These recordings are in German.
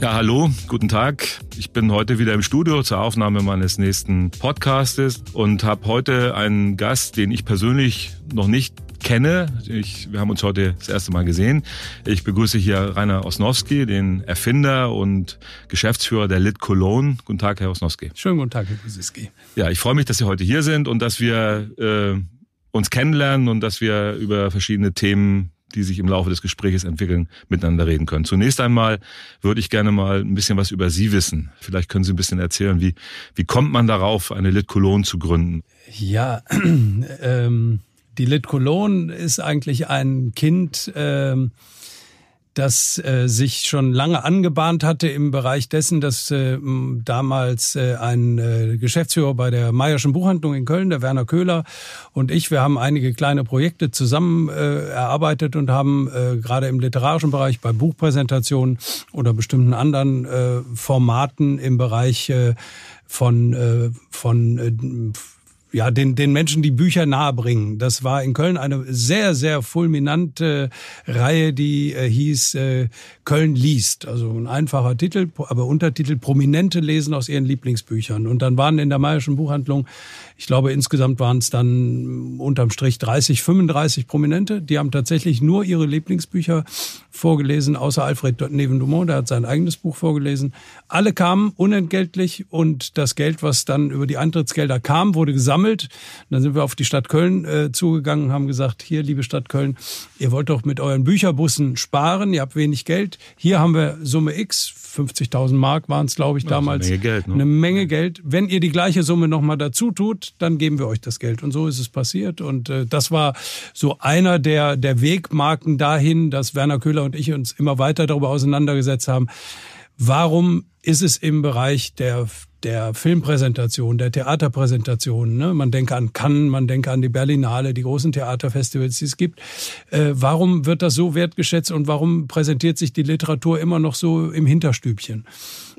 Ja, hallo, guten Tag. Ich bin heute wieder im Studio zur Aufnahme meines nächsten Podcastes und habe heute einen Gast, den ich persönlich noch nicht kenne. Ich, wir haben uns heute das erste Mal gesehen. Ich begrüße hier Rainer Osnowski, den Erfinder und Geschäftsführer der Lit Cologne. Guten Tag, Herr Osnowski. Schönen guten Tag, Herr Kusiski. Ja, ich freue mich, dass Sie heute hier sind und dass wir äh, uns kennenlernen und dass wir über verschiedene Themen die sich im Laufe des Gesprächs entwickeln, miteinander reden können. Zunächst einmal würde ich gerne mal ein bisschen was über Sie wissen. Vielleicht können Sie ein bisschen erzählen, wie, wie kommt man darauf, eine Lit Cologne zu gründen? Ja, ähm, die Lit Cologne ist eigentlich ein Kind, ähm, das äh, sich schon lange angebahnt hatte im Bereich dessen, dass äh, damals äh, ein äh, Geschäftsführer bei der Meierschen Buchhandlung in Köln, der Werner Köhler und ich, wir haben einige kleine Projekte zusammen äh, erarbeitet und haben äh, gerade im literarischen Bereich bei Buchpräsentationen oder bestimmten anderen äh, Formaten im Bereich äh, von äh, von äh, ja, den, den Menschen die Bücher nahebringen. Das war in Köln eine sehr, sehr fulminante Reihe, die äh, hieß äh, Köln liest. Also ein einfacher Titel, aber Untertitel Prominente lesen aus ihren Lieblingsbüchern. Und dann waren in der Mayerschen Buchhandlung ich glaube, insgesamt waren es dann unterm Strich 30, 35 Prominente. Die haben tatsächlich nur ihre Lieblingsbücher vorgelesen, außer Alfred Neven-Dumont, der hat sein eigenes Buch vorgelesen. Alle kamen unentgeltlich und das Geld, was dann über die Eintrittsgelder kam, wurde gesammelt. Und dann sind wir auf die Stadt Köln äh, zugegangen, haben gesagt, hier, liebe Stadt Köln, ihr wollt doch mit euren Bücherbussen sparen, ihr habt wenig Geld. Hier haben wir Summe X, 50.000 Mark waren es, glaube ich, damals. Eine Menge Geld. Ne? Eine Menge Geld. Wenn ihr die gleiche Summe nochmal dazu tut, dann geben wir euch das Geld. Und so ist es passiert. Und äh, das war so einer der, der Wegmarken dahin, dass Werner Köhler und ich uns immer weiter darüber auseinandergesetzt haben. Warum ist es im Bereich der der Filmpräsentation, der Theaterpräsentation. Ne? Man denke an Cannes, man denke an die Berlinale, die großen Theaterfestivals, die es gibt. Äh, warum wird das so wertgeschätzt und warum präsentiert sich die Literatur immer noch so im Hinterstübchen?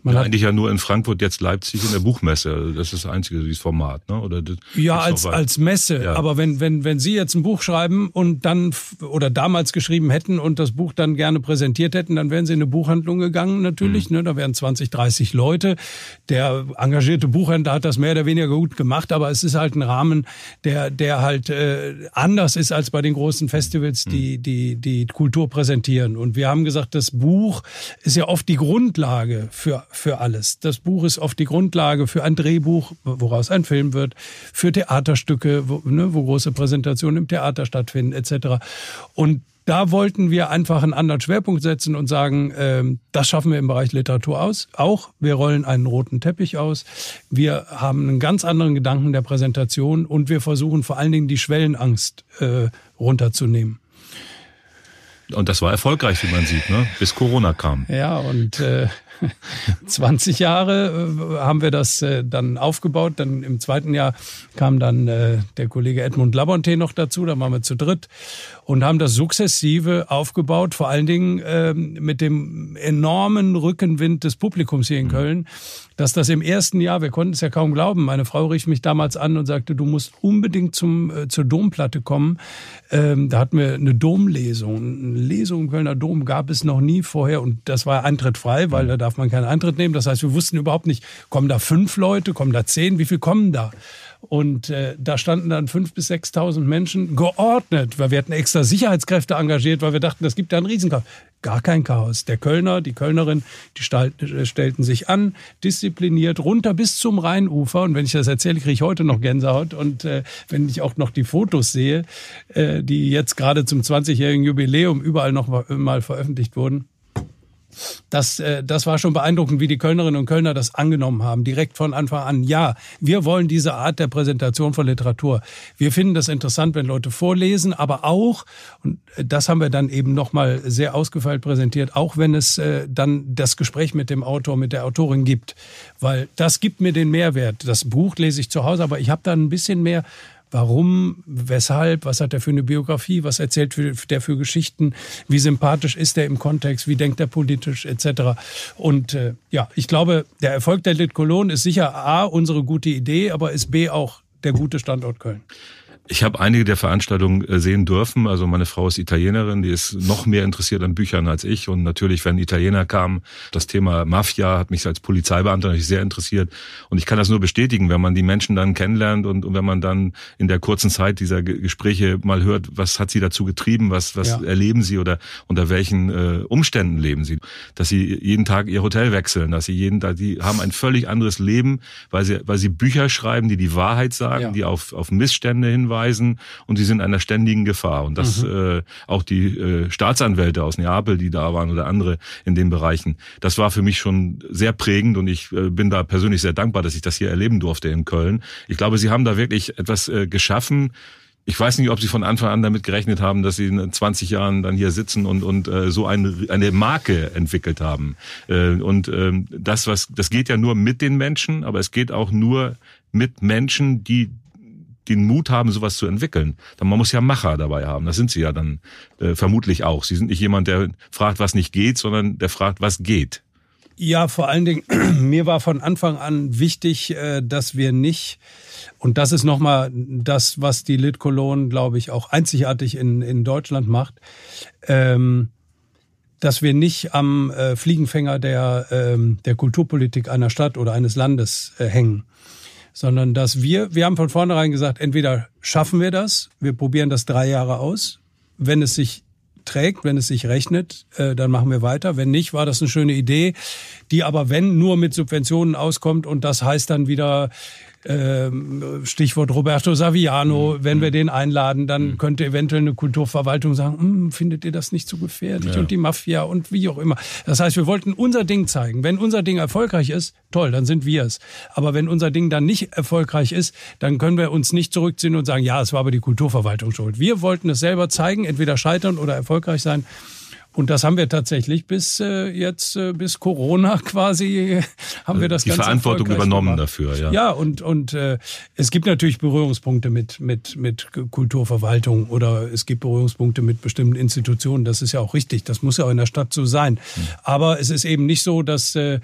Man ja, eigentlich ja nur in Frankfurt, jetzt Leipzig in der Buchmesse. Das ist das einzige dieses Format, ne? Oder ja, als als Messe. Ja. Aber wenn wenn wenn Sie jetzt ein Buch schreiben und dann oder damals geschrieben hätten und das Buch dann gerne präsentiert hätten, dann wären Sie in eine Buchhandlung gegangen natürlich. Mhm. Ne? Da wären 20, 30 Leute. Der engagierte Buchhändler hat das mehr oder weniger gut gemacht, aber es ist halt ein Rahmen, der der halt äh, anders ist als bei den großen Festivals, die mhm. die die Kultur präsentieren. Und wir haben gesagt, das Buch ist ja oft die Grundlage für für alles. Das Buch ist oft die Grundlage für ein Drehbuch, woraus ein Film wird, für Theaterstücke, wo, ne, wo große Präsentationen im Theater stattfinden, etc. Und da wollten wir einfach einen anderen Schwerpunkt setzen und sagen, äh, das schaffen wir im Bereich Literatur aus. Auch wir rollen einen roten Teppich aus. Wir haben einen ganz anderen Gedanken der Präsentation und wir versuchen vor allen Dingen die Schwellenangst äh, runterzunehmen. Und das war erfolgreich, wie man sieht, ne? bis Corona kam. Ja, und äh, 20 Jahre äh, haben wir das äh, dann aufgebaut. Dann im zweiten Jahr kam dann äh, der Kollege Edmund Labonte noch dazu. Da waren wir zu dritt und haben das sukzessive aufgebaut. Vor allen Dingen ähm, mit dem enormen Rückenwind des Publikums hier in mhm. Köln, dass das im ersten Jahr, wir konnten es ja kaum glauben, meine Frau rief mich damals an und sagte, du musst unbedingt zum, zur Domplatte kommen. Ähm, da hatten wir eine Domlesung. Lesung im Kölner Dom gab es noch nie vorher und das war Eintritt frei, weil mhm. da darf man keinen Eintritt nehmen. Das heißt, wir wussten überhaupt nicht, kommen da fünf Leute, kommen da zehn, wie viel kommen da? Und äh, da standen dann fünf bis sechstausend Menschen geordnet, weil wir hatten extra Sicherheitskräfte engagiert, weil wir dachten, das gibt ja einen Riesenchaos. Gar kein Chaos. Der Kölner, die Kölnerin, die stellten sich an, diszipliniert runter bis zum Rheinufer. Und wenn ich das erzähle, kriege ich heute noch Gänsehaut. Und äh, wenn ich auch noch die Fotos sehe, äh, die jetzt gerade zum 20-jährigen Jubiläum überall noch mal veröffentlicht wurden, das, äh, das war schon beeindruckend, wie die Kölnerinnen und Kölner das angenommen haben, direkt von Anfang an. Ja, wir wollen diese Art der Präsentation von Literatur. Wir finden das interessant, wenn Leute vorlesen, aber auch, und das haben wir dann eben nochmal sehr ausgefeilt präsentiert, auch wenn es äh, dann das Gespräch mit dem Autor, mit der Autorin gibt. Weil das gibt mir den Mehrwert. Das Buch lese ich zu Hause, aber ich habe dann ein bisschen mehr Warum, weshalb, was hat er für eine Biografie, was erzählt der für Geschichten, wie sympathisch ist er im Kontext, wie denkt er politisch etc. Und äh, ja, ich glaube, der Erfolg der Lit Cologne ist sicher A, unsere gute Idee, aber ist B auch der gute Standort Köln. Ich habe einige der Veranstaltungen äh, sehen dürfen. Also meine Frau ist Italienerin, die ist noch mehr interessiert an Büchern als ich. Und natürlich, wenn Italiener kamen, das Thema Mafia hat mich als Polizeibeamter natürlich sehr interessiert. Und ich kann das nur bestätigen, wenn man die Menschen dann kennenlernt und, und wenn man dann in der kurzen Zeit dieser Gespräche mal hört, was hat sie dazu getrieben, was, was ja. erleben sie oder unter welchen äh, Umständen leben sie. Dass sie jeden Tag ihr Hotel wechseln, dass sie jeden Tag, die haben ein völlig anderes Leben, weil sie, weil sie Bücher schreiben, die die Wahrheit sagen, ja. die auf, auf Missstände hinweisen hinweisen und sie sind einer ständigen Gefahr. Und das mhm. äh, auch die äh, Staatsanwälte aus Neapel, die da waren oder andere in den Bereichen, das war für mich schon sehr prägend und ich äh, bin da persönlich sehr dankbar, dass ich das hier erleben durfte in Köln. Ich glaube, sie haben da wirklich etwas äh, geschaffen, ich weiß nicht, ob Sie von Anfang an damit gerechnet haben, dass Sie in 20 Jahren dann hier sitzen und, und äh, so eine, eine Marke entwickelt haben. Äh, und äh, das, was das geht ja nur mit den Menschen, aber es geht auch nur mit Menschen, die den Mut haben, sowas zu entwickeln. Dann man muss ja Macher dabei haben. Das sind sie ja dann äh, vermutlich auch. Sie sind nicht jemand, der fragt, was nicht geht, sondern der fragt, was geht. Ja, vor allen Dingen, mir war von Anfang an wichtig, äh, dass wir nicht, und das ist nochmal das, was die Lit Cologne, glaube ich, auch einzigartig in, in Deutschland macht, ähm, dass wir nicht am äh, Fliegenfänger der, ähm, der Kulturpolitik einer Stadt oder eines Landes äh, hängen sondern dass wir, wir haben von vornherein gesagt, entweder schaffen wir das, wir probieren das drei Jahre aus, wenn es sich trägt, wenn es sich rechnet, äh, dann machen wir weiter. Wenn nicht, war das eine schöne Idee, die aber wenn nur mit Subventionen auskommt und das heißt dann wieder ähm, Stichwort Roberto Saviano, mhm. wenn wir mhm. den einladen, dann mhm. könnte eventuell eine Kulturverwaltung sagen, hm, findet ihr das nicht zu so gefährlich ja. und die Mafia und wie auch immer. Das heißt, wir wollten unser Ding zeigen. Wenn unser Ding erfolgreich ist, toll, dann sind wir es. Aber wenn unser Ding dann nicht erfolgreich ist, dann können wir uns nicht zurückziehen und sagen, ja, es war aber die Kulturverwaltung schuld. Wir wollten es selber zeigen, entweder scheitern oder erfolgreich sein. Und das haben wir tatsächlich bis äh, jetzt, äh, bis Corona quasi, haben wir das Die Verantwortung übernommen gemacht. dafür, ja. Ja, und, und äh, es gibt natürlich Berührungspunkte mit, mit, mit Kulturverwaltung oder es gibt Berührungspunkte mit bestimmten Institutionen. Das ist ja auch richtig. Das muss ja auch in der Stadt so sein. Hm. Aber es ist eben nicht so, dass äh,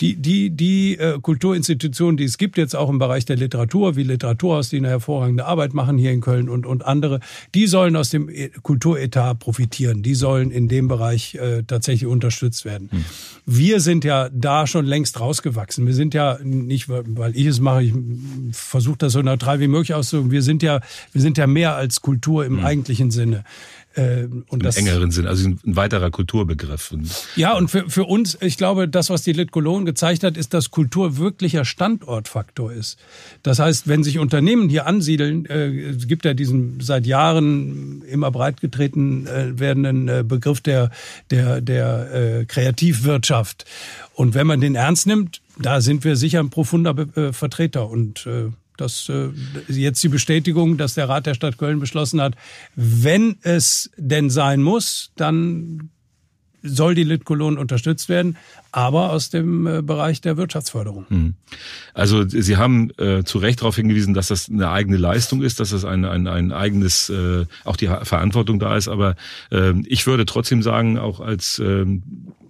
die, die, die äh, Kulturinstitutionen, die es gibt jetzt auch im Bereich der Literatur, wie Literaturhaus, die eine hervorragende Arbeit machen hier in Köln und, und andere, die sollen aus dem e, Kulturetat profitieren. Die sollen in dem Bereich äh, tatsächlich unterstützt werden. Hm. Wir sind ja da schon längst rausgewachsen. Wir sind ja nicht, weil ich es mache, ich versuche das so neutral wie möglich auszudrücken. Wir sind ja, wir sind ja mehr als Kultur im hm. eigentlichen Sinne. Äh, und Im das, engeren Sinn, also ein weiterer Kulturbegriff. Ja, und für, für uns, ich glaube, das, was die Lit Cologne gezeigt hat, ist, dass Kultur wirklicher Standortfaktor ist. Das heißt, wenn sich Unternehmen hier ansiedeln, äh, es gibt ja diesen seit Jahren immer breitgetreten äh, werdenden äh, Begriff der, der, der äh, Kreativwirtschaft. Und wenn man den ernst nimmt, da sind wir sicher ein profunder äh, Vertreter und äh, das äh, jetzt die Bestätigung, dass der Rat der Stadt Köln beschlossen hat, wenn es denn sein muss, dann soll die Litkolon unterstützt werden, aber aus dem äh, Bereich der Wirtschaftsförderung. Hm. Also Sie haben äh, zu Recht darauf hingewiesen, dass das eine eigene Leistung ist, dass das ein, ein, ein eigenes, äh, auch die Verantwortung da ist. Aber äh, ich würde trotzdem sagen, auch als äh,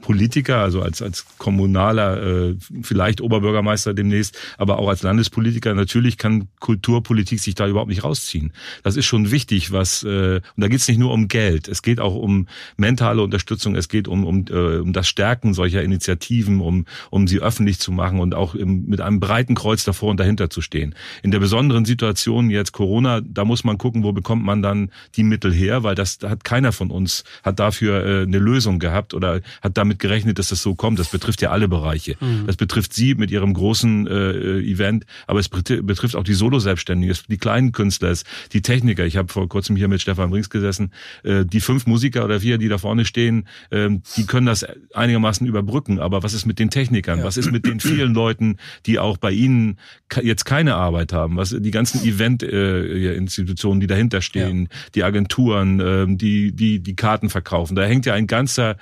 Politiker, also als, als kommunaler, äh, vielleicht Oberbürgermeister demnächst, aber auch als Landespolitiker, natürlich kann Kulturpolitik sich da überhaupt nicht rausziehen. Das ist schon wichtig, was, äh, und da geht es nicht nur um Geld, es geht auch um mentale Unterstützung, es geht um, um, äh, um das Stärken solcher Initiativen, um, um sie öffentlich zu machen und auch im, mit einem breiten Kreuz davor und dahinter zu stehen. In der besonderen Situation jetzt Corona, da muss man gucken, wo bekommt man dann die Mittel her, weil das da hat keiner von uns, hat dafür äh, eine Lösung gehabt oder hat damit damit gerechnet, dass das so kommt. Das betrifft ja alle Bereiche. Mhm. Das betrifft Sie mit Ihrem großen äh, Event, aber es betrifft auch die Solo-Selbstständigen, die kleinen Künstler, die Techniker. Ich habe vor kurzem hier mit Stefan Brings gesessen. Äh, die fünf Musiker oder vier, die da vorne stehen, äh, die können das einigermaßen überbrücken. Aber was ist mit den Technikern? Ja. Was ist mit den vielen Leuten, die auch bei Ihnen jetzt keine Arbeit haben? Was die ganzen Event-Institutionen, äh, die dahinter stehen, ja. die Agenturen, äh, die die die Karten verkaufen? Da hängt ja ein ganzer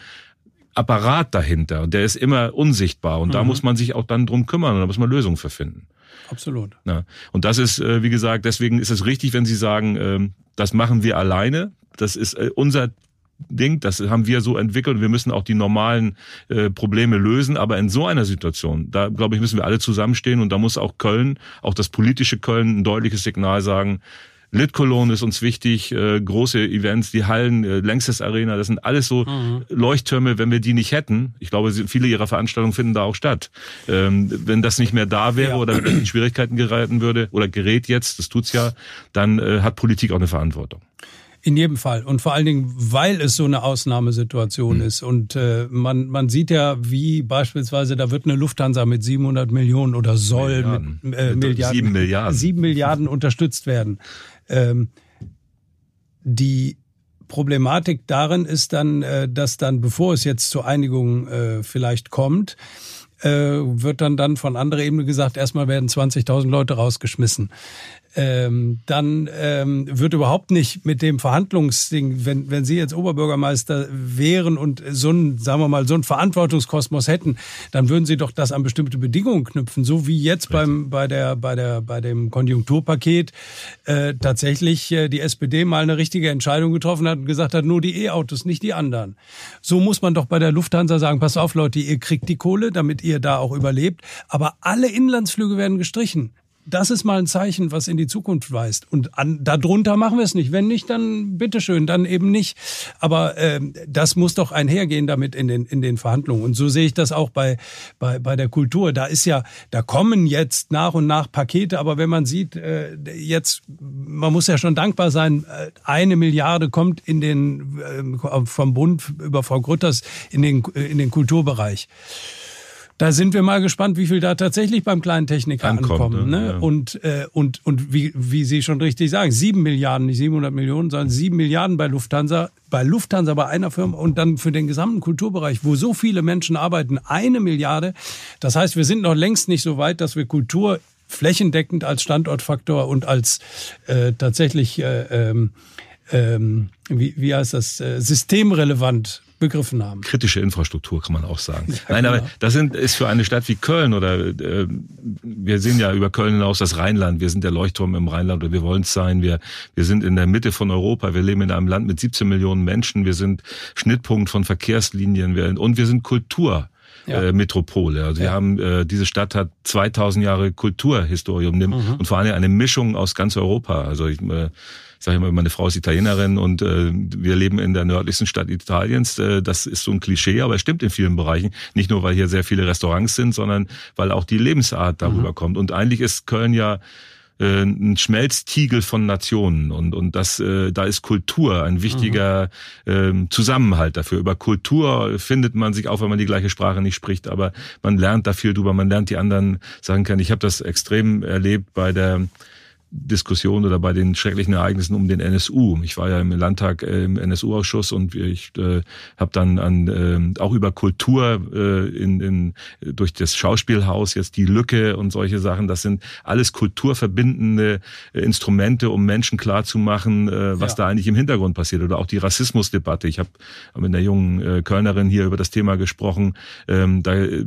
Apparat dahinter und der ist immer unsichtbar und mhm. da muss man sich auch dann drum kümmern und da muss man Lösungen für finden. Absolut. Ja. Und das ist, äh, wie gesagt, deswegen ist es richtig, wenn Sie sagen, ähm, das machen wir alleine. Das ist äh, unser Ding, das haben wir so entwickelt. Wir müssen auch die normalen äh, Probleme lösen. Aber in so einer Situation, da glaube ich, müssen wir alle zusammenstehen und da muss auch Köln, auch das politische Köln, ein deutliches Signal sagen, Lit Cologne ist uns wichtig, äh, große Events, die Hallen, äh, Längstes Arena, das sind alles so mhm. Leuchttürme, wenn wir die nicht hätten. Ich glaube, viele ihrer Veranstaltungen finden da auch statt. Ähm, wenn das nicht mehr da wäre ja. oder in Schwierigkeiten geraten würde oder gerät jetzt, das tut's ja, dann äh, hat Politik auch eine Verantwortung. In jedem Fall. Und vor allen Dingen, weil es so eine Ausnahmesituation mhm. ist. Und äh, man, man sieht ja, wie beispielsweise, da wird eine Lufthansa mit 700 Millionen oder soll Milliarden. mit äh, Milliarden, 7 Milliarden. 7 Milliarden unterstützt werden. Ähm, die Problematik darin ist dann, äh, dass dann, bevor es jetzt zur Einigung äh, vielleicht kommt, äh, wird dann dann von anderer Ebene gesagt, erstmal werden 20.000 Leute rausgeschmissen ähm, dann ähm, wird überhaupt nicht mit dem Verhandlungsding, wenn, wenn Sie jetzt Oberbürgermeister wären und so ein, sagen wir mal, so ein Verantwortungskosmos hätten, dann würden Sie doch das an bestimmte Bedingungen knüpfen, so wie jetzt beim, bei der, bei der, bei dem Konjunkturpaket äh, tatsächlich äh, die SPD mal eine richtige Entscheidung getroffen hat und gesagt hat, nur die E-Autos, nicht die anderen. So muss man doch bei der Lufthansa sagen, pass auf Leute, ihr kriegt die Kohle, damit ihr da auch überlebt, aber alle Inlandsflüge werden gestrichen das ist mal ein Zeichen, was in die Zukunft weist. Und an, darunter machen wir es nicht. Wenn nicht, dann bitteschön, dann eben nicht. Aber äh, das muss doch einhergehen damit in den, in den Verhandlungen. Und so sehe ich das auch bei, bei, bei der Kultur. Da ist ja, da kommen jetzt nach und nach Pakete, aber wenn man sieht, äh, jetzt, man muss ja schon dankbar sein, äh, eine Milliarde kommt in den äh, vom Bund über Frau Grütters in den, in den Kulturbereich. Da sind wir mal gespannt, wie viel da tatsächlich beim kleinen Techniker Ankommt, ankommen. Ne? Ja. Und, äh, und, und wie, wie Sie schon richtig sagen, sieben Milliarden, nicht 700 Millionen, sondern sieben Milliarden bei Lufthansa, bei Lufthansa bei einer Firma und dann für den gesamten Kulturbereich, wo so viele Menschen arbeiten, eine Milliarde. Das heißt, wir sind noch längst nicht so weit, dass wir Kultur flächendeckend als Standortfaktor und als äh, tatsächlich äh, ähm, ähm, wie, wie heißt das, äh, systemrelevant begriffen haben. Kritische Infrastruktur kann man auch sagen. Ja, Nein, genau. aber das sind, ist für eine Stadt wie Köln oder äh, wir sehen ja über Köln hinaus das Rheinland. Wir sind der Leuchtturm im Rheinland oder wir wollen es sein. Wir, wir sind in der Mitte von Europa. Wir leben in einem Land mit 17 Millionen Menschen. Wir sind Schnittpunkt von Verkehrslinien wir, und wir sind Kultur. Ja. Äh, Metropole. Also ja. wir haben äh, diese Stadt hat 2000 Jahre Kulturhistorie und, mhm. und vor allem eine Mischung aus ganz Europa. Also ich, äh, sage immer, meine Frau ist Italienerin und äh, wir leben in der nördlichsten Stadt Italiens. Äh, das ist so ein Klischee, aber es stimmt in vielen Bereichen. Nicht nur, weil hier sehr viele Restaurants sind, sondern weil auch die Lebensart darüber mhm. kommt. Und eigentlich ist Köln ja äh, ein Schmelztiegel von Nationen und und das äh, da ist Kultur ein wichtiger mhm. äh, Zusammenhalt dafür. Über Kultur findet man sich auch, wenn man die gleiche Sprache nicht spricht, aber man lernt da viel drüber, man lernt die anderen sagen können. Ich habe das extrem erlebt bei der Diskussion oder bei den schrecklichen Ereignissen um den NSU. Ich war ja im Landtag äh, im NSU-Ausschuss und ich äh, habe dann an, äh, auch über Kultur äh, in, in, durch das Schauspielhaus jetzt die Lücke und solche Sachen. Das sind alles kulturverbindende äh, Instrumente, um Menschen klarzumachen, äh, was ja. da eigentlich im Hintergrund passiert. Oder auch die Rassismusdebatte. Ich habe mit einer jungen äh, Kölnerin hier über das Thema gesprochen. Ähm, da äh,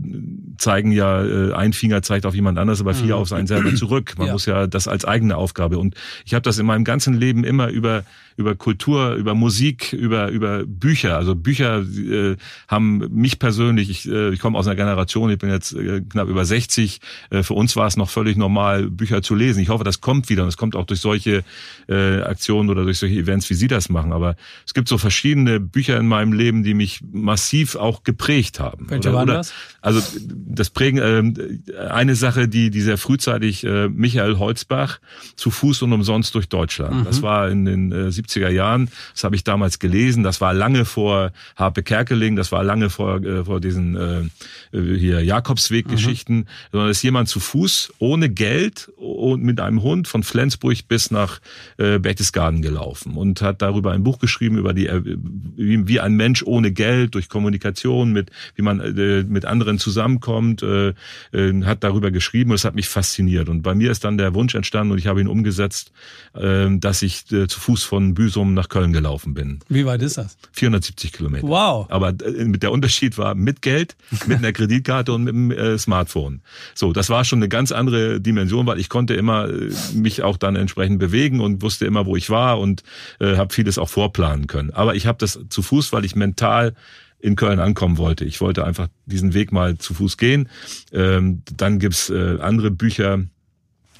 zeigen ja, äh, ein Finger zeigt auf jemand anders, aber vier mhm. auf einen selber zurück. Man ja. muss ja das als eigene Aufgabe. Und ich habe das in meinem ganzen Leben immer über über Kultur, über Musik, über über Bücher. Also Bücher äh, haben mich persönlich. Ich, äh, ich komme aus einer Generation. Ich bin jetzt äh, knapp über 60. Äh, für uns war es noch völlig normal, Bücher zu lesen. Ich hoffe, das kommt wieder und es kommt auch durch solche äh, Aktionen oder durch solche Events, wie Sie das machen. Aber es gibt so verschiedene Bücher in meinem Leben, die mich massiv auch geprägt haben. Welche oder, waren das? Also das Prägen. Äh, eine Sache, die die sehr frühzeitig äh, Michael Holzbach zu Fuß und umsonst durch Deutschland. Mhm. Das war in den äh, 70er Jahren. Das habe ich damals gelesen. Das war lange vor Harpe Kerkeling. Das war lange vor, äh, vor diesen äh, hier Jakobsweg-Geschichten. Mhm. Sondern ist jemand zu Fuß ohne Geld und mit einem Hund von Flensburg bis nach äh, Berchtesgaden gelaufen und hat darüber ein Buch geschrieben über die äh, wie, wie ein Mensch ohne Geld durch Kommunikation mit wie man äh, mit anderen zusammenkommt äh, äh, hat darüber geschrieben und es hat mich fasziniert und bei mir ist dann der Wunsch entstanden und ich habe ihn umgesetzt, äh, dass ich äh, zu Fuß von Büsum nach Köln gelaufen bin. Wie weit ist das? 470 Kilometer. Wow. Aber äh, der Unterschied war mit Geld, mit einer Kreditkarte und mit dem äh, Smartphone. So, das war schon eine ganz andere Dimension, weil ich konnte immer mich auch dann entsprechend bewegen und wusste immer, wo ich war und äh, habe vieles auch vorplanen können. Aber ich habe das zu Fuß, weil ich mental in Köln ankommen wollte. Ich wollte einfach diesen Weg mal zu Fuß gehen. Ähm, dann gibt's äh, andere Bücher,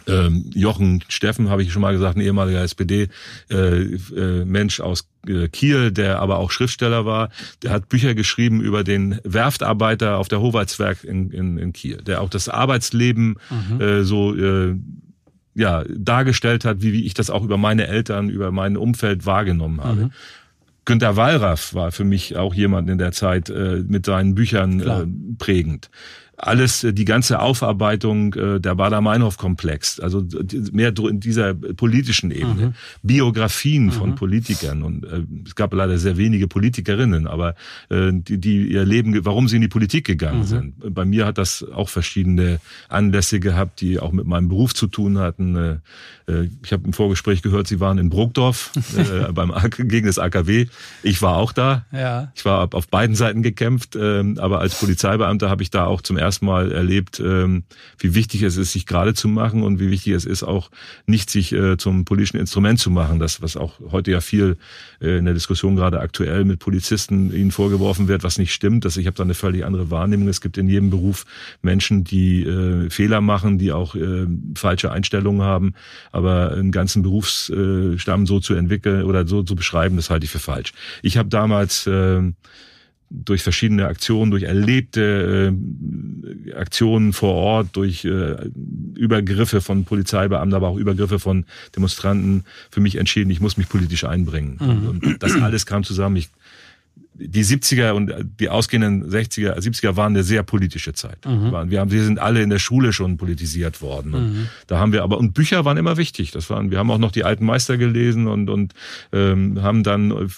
ähm, Jochen Steffen, habe ich schon mal gesagt, ein ehemaliger SPD-Mensch äh, äh, aus äh, Kiel, der aber auch Schriftsteller war, der hat Bücher geschrieben über den Werftarbeiter auf der Howaldswerk in, in, in Kiel, der auch das Arbeitsleben mhm. so ja dargestellt hat, wie, wie ich das auch über meine Eltern, über mein Umfeld wahrgenommen habe. Mhm. Günter Wallraff war für mich auch jemand in der Zeit äh, mit seinen Büchern äh, prägend alles, äh, die ganze Aufarbeitung äh, der Bader-Meinhof-Komplex, also mehr in dieser politischen Ebene, mhm. Biografien mhm. von Politikern und äh, es gab leider sehr wenige Politikerinnen, aber die, die ihr Leben, warum sie in die Politik gegangen mhm. sind. Bei mir hat das auch verschiedene Anlässe gehabt, die auch mit meinem Beruf zu tun hatten. Ich habe im Vorgespräch gehört, Sie waren in Bruckdorf äh, beim gegen das AKW. Ich war auch da. Ja. Ich war auf beiden Seiten gekämpft, äh, aber als Polizeibeamter habe ich da auch zum ersten erstmal erlebt, ähm, wie wichtig es ist, sich gerade zu machen und wie wichtig es ist, auch nicht sich äh, zum politischen Instrument zu machen. Das, was auch heute ja viel äh, in der Diskussion gerade aktuell mit Polizisten ihnen vorgeworfen wird, was nicht stimmt. Dass ich habe da eine völlig andere Wahrnehmung. Es gibt in jedem Beruf Menschen, die äh, Fehler machen, die auch falsche Einstellungen haben. Aber einen ganzen Berufsstamm so zu entwickeln oder so zu beschreiben, das halte ich für falsch. Ich habe damals äh, durch verschiedene Aktionen, durch erlebte äh, Aktionen vor Ort, durch äh, Übergriffe von Polizeibeamten, aber auch Übergriffe von Demonstranten für mich entschieden, ich muss mich politisch einbringen. Mhm. Und das alles kam zusammen. Ich die 70er und die ausgehenden 60er, 70er waren eine sehr politische Zeit. Mhm. Wir, haben, wir sind alle in der Schule schon politisiert worden. Mhm. Da haben wir aber, und Bücher waren immer wichtig. Das waren, wir haben auch noch die alten Meister gelesen und, und ähm, haben dann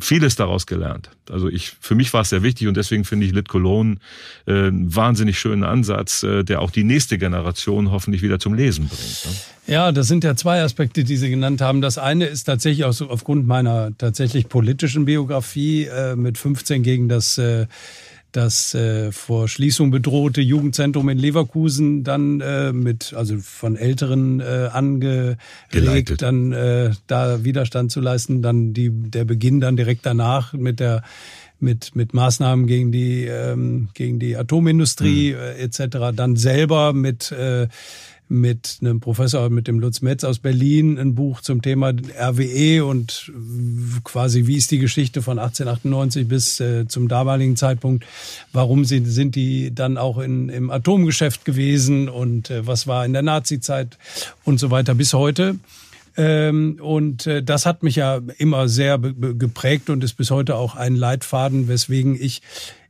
vieles daraus gelernt. Also ich, für mich war es sehr wichtig und deswegen finde ich Lit Cologne äh, einen wahnsinnig schönen Ansatz, äh, der auch die nächste Generation hoffentlich wieder zum Lesen bringt. Ne? Ja, das sind ja zwei Aspekte, die Sie genannt haben. Das eine ist tatsächlich auch so aufgrund meiner tatsächlich politischen Biografie äh, mit 15 gegen das äh, das äh, vor Schließung bedrohte Jugendzentrum in Leverkusen dann äh, mit also von Älteren äh, angeregt, dann äh, da Widerstand zu leisten, dann die der Beginn dann direkt danach mit der mit mit Maßnahmen gegen die ähm, gegen die Atomindustrie mhm. äh, etc. Dann selber mit äh, mit einem Professor, mit dem Lutz Metz aus Berlin, ein Buch zum Thema RWE und quasi wie ist die Geschichte von 1898 bis äh, zum damaligen Zeitpunkt, warum sind, sind die dann auch in, im Atomgeschäft gewesen und äh, was war in der Nazizeit und so weiter bis heute. Ähm, und äh, das hat mich ja immer sehr geprägt und ist bis heute auch ein Leitfaden, weswegen ich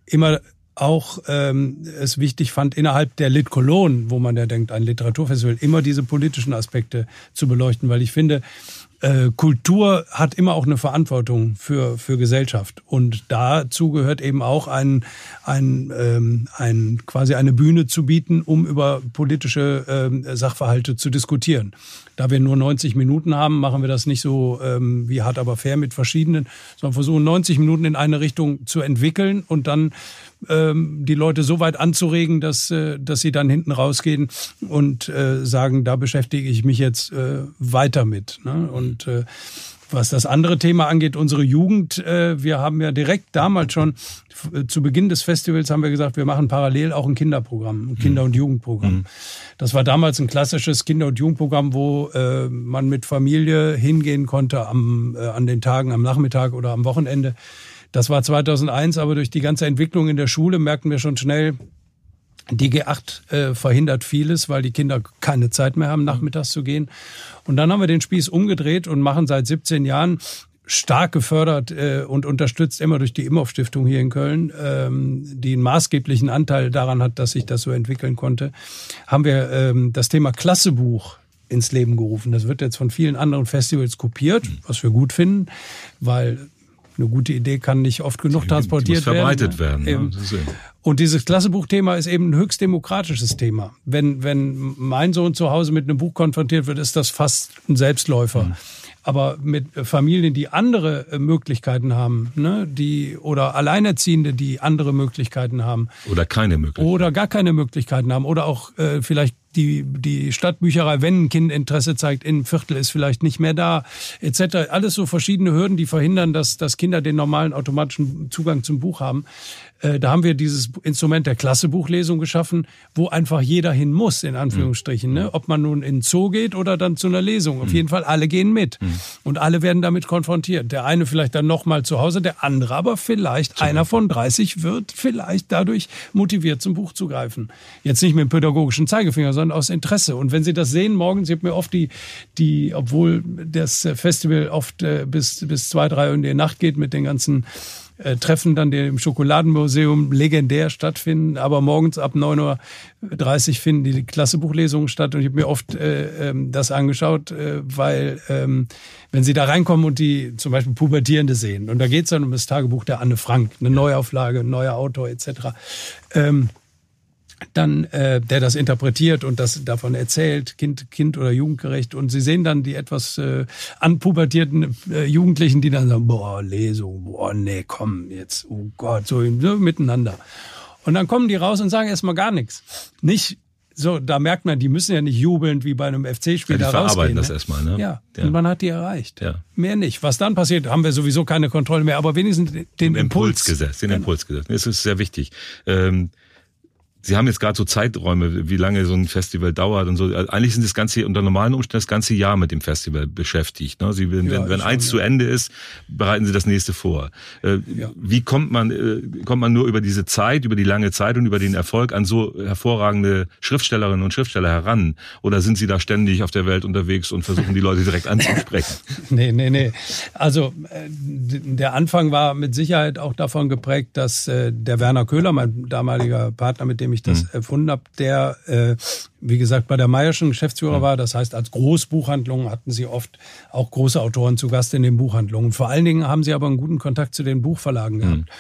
immer auch ähm, es wichtig fand, innerhalb der Lit Cologne, wo man ja denkt, ein Literaturfestival, immer diese politischen Aspekte zu beleuchten, weil ich finde, äh, Kultur hat immer auch eine Verantwortung für, für Gesellschaft. Und dazu gehört eben auch ein, ein, ähm, ein, quasi eine Bühne zu bieten, um über politische ähm, Sachverhalte zu diskutieren. Da wir nur 90 Minuten haben, machen wir das nicht so ähm, wie hart aber fair mit verschiedenen, sondern versuchen 90 Minuten in eine Richtung zu entwickeln und dann ähm, die Leute so weit anzuregen, dass, äh, dass sie dann hinten rausgehen und äh, sagen, da beschäftige ich mich jetzt äh, weiter mit. Ne? Und äh, was das andere Thema angeht, unsere Jugend, äh, wir haben ja direkt damals schon, zu Beginn des Festivals haben wir gesagt, wir machen parallel auch ein Kinderprogramm, ein Kinder- und Jugendprogramm. Mhm. Das war damals ein klassisches Kinder- und Jugendprogramm, wo äh, man mit Familie hingehen konnte am, äh, an den Tagen, am Nachmittag oder am Wochenende das war 2001, aber durch die ganze Entwicklung in der Schule merkten wir schon schnell, die G8 äh, verhindert vieles, weil die Kinder keine Zeit mehr haben, nachmittags zu gehen. Und dann haben wir den Spieß umgedreht und machen seit 17 Jahren stark gefördert äh, und unterstützt immer durch die Imhoff Stiftung hier in Köln, ähm, die einen maßgeblichen Anteil daran hat, dass sich das so entwickeln konnte, haben wir ähm, das Thema Klassebuch ins Leben gerufen. Das wird jetzt von vielen anderen Festivals kopiert, was wir gut finden, weil eine gute Idee kann nicht oft genug transportiert werden. verbreitet werden. werden ja. Und dieses Klassebuchthema ist eben ein höchst demokratisches Thema. Wenn, wenn mein Sohn zu Hause mit einem Buch konfrontiert wird, ist das fast ein Selbstläufer. Mhm. Aber mit Familien, die andere äh, Möglichkeiten haben, ne, die oder Alleinerziehende, die andere Möglichkeiten haben. Oder keine Möglichkeiten. Oder gar keine Möglichkeiten haben. Oder auch äh, vielleicht die, die Stadtbücherei, wenn ein Kind Interesse zeigt, in Viertel ist vielleicht nicht mehr da, etc. Alles so verschiedene Hürden, die verhindern, dass, dass Kinder den normalen automatischen Zugang zum Buch haben. Äh, da haben wir dieses Instrument der Klassebuchlesung geschaffen, wo einfach jeder hin muss, in Anführungsstrichen. Ne? Ob man nun in den Zoo geht oder dann zu einer Lesung. Auf mhm. jeden Fall, alle gehen mit. Mhm. Und alle werden damit konfrontiert. Der eine vielleicht dann nochmal zu Hause, der andere aber vielleicht, einer von 30 wird vielleicht dadurch motiviert, zum Buch zu greifen. Jetzt nicht mit dem pädagogischen Zeigefinger, sondern aus Interesse. Und wenn Sie das sehen, morgen, Sie haben mir oft die, die, obwohl das Festival oft äh, bis, bis zwei, drei Uhr in die Nacht geht mit den ganzen äh, Treffen dann, die im Schokoladenmuseum legendär stattfinden. Aber morgens ab 9.30 Uhr finden die Klassebuchlesungen statt. Und ich habe mir oft äh, ähm, das angeschaut, äh, weil ähm, wenn sie da reinkommen und die zum Beispiel Pubertierende sehen, und da geht es dann um das Tagebuch der Anne Frank, eine Neuauflage, ein neuer Autor etc., ähm, dann äh, der das interpretiert und das davon erzählt, Kind, Kind oder Jugendgerecht. Und sie sehen dann die etwas äh, anpubertierten äh, Jugendlichen, die dann sagen, boah, Lesung, boah, nee, komm, jetzt, oh Gott, so, so miteinander. Und dann kommen die raus und sagen erstmal gar nichts. Nicht so, da merkt man, die müssen ja nicht jubelnd wie bei einem FC-Spiel ja, da rausgehen. das ne? erstmal, ne? Ja. ja. und man hat die erreicht. Ja. Mehr nicht. Was dann passiert, haben wir sowieso keine Kontrolle mehr, aber wenigstens den, Impuls. Impuls gesetzt, den genau. Impuls gesetzt. Das ist sehr wichtig. Ähm, Sie haben jetzt gerade so Zeiträume, wie lange so ein Festival dauert und so. Also eigentlich sind das ganze unter normalen Umständen das ganze Jahr mit dem Festival beschäftigt. Ne? Sie, wenn, ja, wenn eins schon, zu Ende ist, bereiten Sie das nächste vor. Äh, ja. Wie kommt man äh, kommt man nur über diese Zeit, über die lange Zeit und über den Erfolg an so hervorragende Schriftstellerinnen und Schriftsteller heran? Oder sind Sie da ständig auf der Welt unterwegs und versuchen die Leute direkt anzusprechen? nee, nee, nee. Also äh, der Anfang war mit Sicherheit auch davon geprägt, dass äh, der Werner Köhler, mein damaliger Partner, mit dem dem ich das mhm. erfunden habe, der, äh, wie gesagt, bei der Meierschen Geschäftsführer mhm. war. Das heißt, als Großbuchhandlung hatten sie oft auch große Autoren zu Gast in den Buchhandlungen. Vor allen Dingen haben sie aber einen guten Kontakt zu den Buchverlagen mhm. gehabt.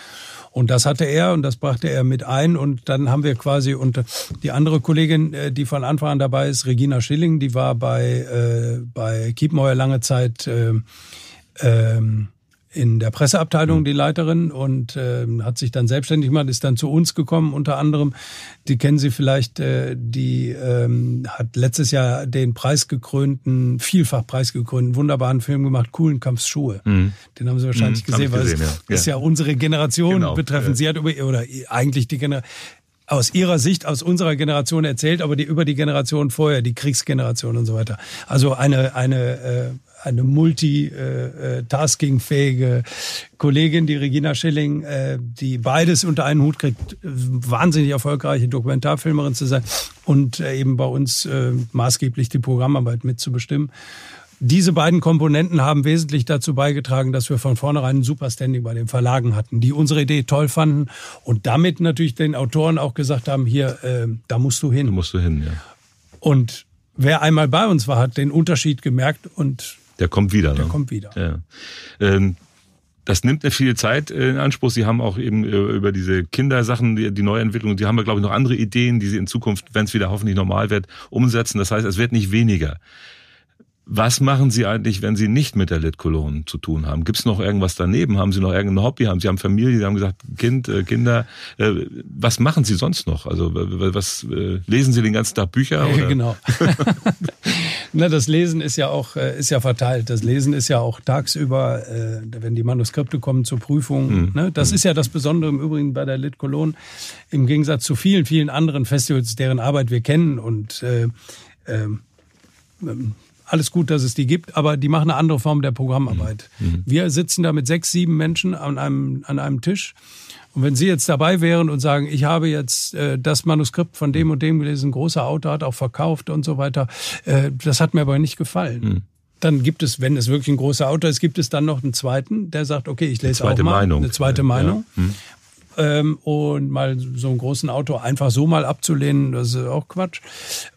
Und das hatte er und das brachte er mit ein. Und dann haben wir quasi, und die andere Kollegin, äh, die von Anfang an dabei ist, Regina Schilling, die war bei, äh, bei Kiepenheuer lange Zeit äh, ähm, in der Presseabteilung mhm. die Leiterin und äh, hat sich dann selbstständig gemacht, ist dann zu uns gekommen unter anderem. Die kennen Sie vielleicht, äh, die ähm, hat letztes Jahr den preisgekrönten, vielfach preisgekrönten, wunderbaren Film gemacht, Coolen Kampfschuhe. Mhm. Den haben Sie wahrscheinlich mhm, gesehen, weil gesehen, es ja. ist ja unsere Generation genau, betreffend. Ja. Sie hat über, oder eigentlich die Generation, aus ihrer Sicht, aus unserer Generation erzählt, aber die über die Generation vorher, die Kriegsgeneration und so weiter. Also eine eine äh, eine multitasking-fähige äh, Kollegin, die Regina Schilling, äh, die beides unter einen Hut kriegt, wahnsinnig erfolgreiche Dokumentarfilmerin zu sein und äh, eben bei uns maßgeblich die Programmarbeit mitzubestimmen. Diese beiden Komponenten haben wesentlich dazu beigetragen, dass wir von vornherein ein super Standing bei den Verlagen hatten, die unsere Idee toll fanden und damit natürlich den Autoren auch gesagt haben, hier, äh, da musst du hin. Da musst du hin, ja. Und wer einmal bei uns war, hat den Unterschied gemerkt und der kommt wieder. Der ne? kommt wieder. Ja. Ähm, das nimmt eine viele Zeit in Anspruch. Sie haben auch eben äh, über diese Kindersachen, die, die Neuentwicklung, die haben wir, glaube ich, noch andere Ideen, die Sie in Zukunft, wenn es wieder hoffentlich normal wird, umsetzen. Das heißt, es wird nicht weniger. Was machen Sie eigentlich, wenn Sie nicht mit der Lit Cologne zu tun haben? Gibt es noch irgendwas daneben? Haben Sie noch irgendein Hobby? Haben Sie haben Familie? Sie haben gesagt, Kind, äh, Kinder. Äh, was machen Sie sonst noch? Also was äh, lesen Sie den ganzen Tag Bücher? Oder? Genau. Na, das Lesen ist ja auch ist ja verteilt. Das Lesen ist ja auch tagsüber, wenn die Manuskripte kommen zur Prüfung. Mhm. Ne? Das mhm. ist ja das Besondere im Übrigen bei der Lit Cologne im Gegensatz zu vielen vielen anderen Festivals, deren Arbeit wir kennen und äh, äh, alles gut, dass es die gibt, aber die machen eine andere Form der Programmarbeit. Mhm. mhm. Wir sitzen da mit sechs, sieben Menschen an einem, an einem Tisch. Und wenn Sie jetzt dabei wären und sagen, ich habe jetzt äh, das Manuskript von dem und dem gelesen, großer Autor hat auch verkauft und so weiter, äh, das hat mir aber nicht gefallen. Mhm. Dann gibt es, wenn es wirklich ein großer Autor ist, gibt es dann noch einen zweiten, der sagt, okay, ich lese auch mal Meinung. eine zweite Meinung. Ja. Mhm ähm, und mal so einen großen Auto einfach so mal abzulehnen, das ist auch Quatsch.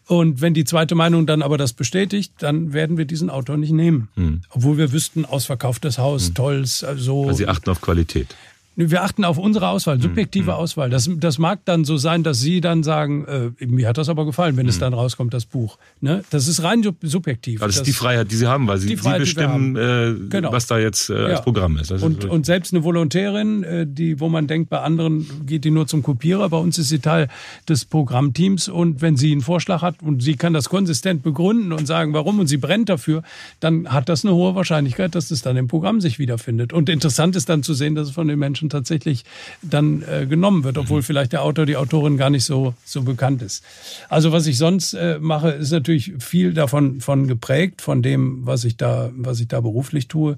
Und wenn die zweite Meinung dann aber das bestätigt, dann werden wir diesen Auto nicht nehmen. Hm. Obwohl wir wüssten, ausverkauftes Haus, hm. tolles, so. Also, also Sie achten auf Qualität. Wir achten auf unsere Auswahl, hm, subjektive mhm. Auswahl. Das, das mag dann so sein, dass Sie dann sagen, äh, mir hat das aber gefallen, wenn mhm. es hm. dann rauskommt, das Buch. Ne? Das ist rein subjektiv. Also das ist die Freiheit, die Sie haben, weil Sie, Freiheit, Sie bestimmen, äh, genau. was da jetzt äh, als Programm ist. Und, und, selbst eine Volontärin, äh, die, wo man denkt, bei anderen geht die nur zum Kopierer, bei uns ist sie Teil des Programmteams und wenn sie einen Vorschlag hat und sie kann das konsistent begründen und sagen, warum und sie brennt dafür, dann hat das eine hohe Wahrscheinlichkeit, dass es dann im Programm sich wiederfindet. Und interessant ist dann zu sehen, dass es von den Menschen Menschen tatsächlich dann äh, genommen wird, obwohl mhm. vielleicht der Autor, die Autorin gar nicht so, so bekannt ist. Also was ich sonst äh, mache, ist natürlich viel davon von geprägt, von dem, was ich da, was ich da beruflich tue.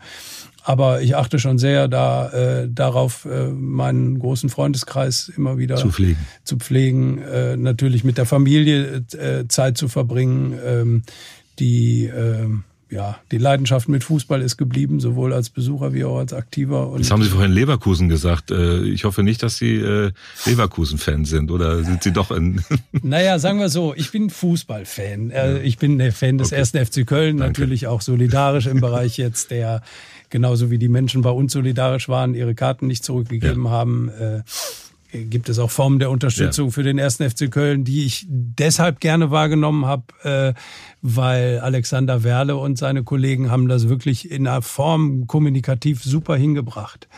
Aber ich achte schon sehr da, äh, darauf, äh, meinen großen Freundeskreis immer wieder zu pflegen, zu pflegen äh, natürlich mit der Familie äh, Zeit zu verbringen, ähm, die äh, ja, die Leidenschaft mit Fußball ist geblieben, sowohl als Besucher wie auch als Aktiver. Und das haben Sie vorhin Leverkusen gesagt. Äh, ich hoffe nicht, dass Sie äh, Leverkusen-Fan sind oder sind Sie doch ein... Naja, sagen wir so, ich bin Fußballfan. Äh, ich bin der Fan des okay. ersten FC Köln, Danke. natürlich auch solidarisch im Bereich jetzt der, genauso wie die Menschen bei uns solidarisch waren, ihre Karten nicht zurückgegeben ja. haben gibt es auch Formen der Unterstützung ja. für den ersten FC Köln, die ich deshalb gerne wahrgenommen habe, äh, weil Alexander Werle und seine Kollegen haben das wirklich in einer Form kommunikativ super hingebracht.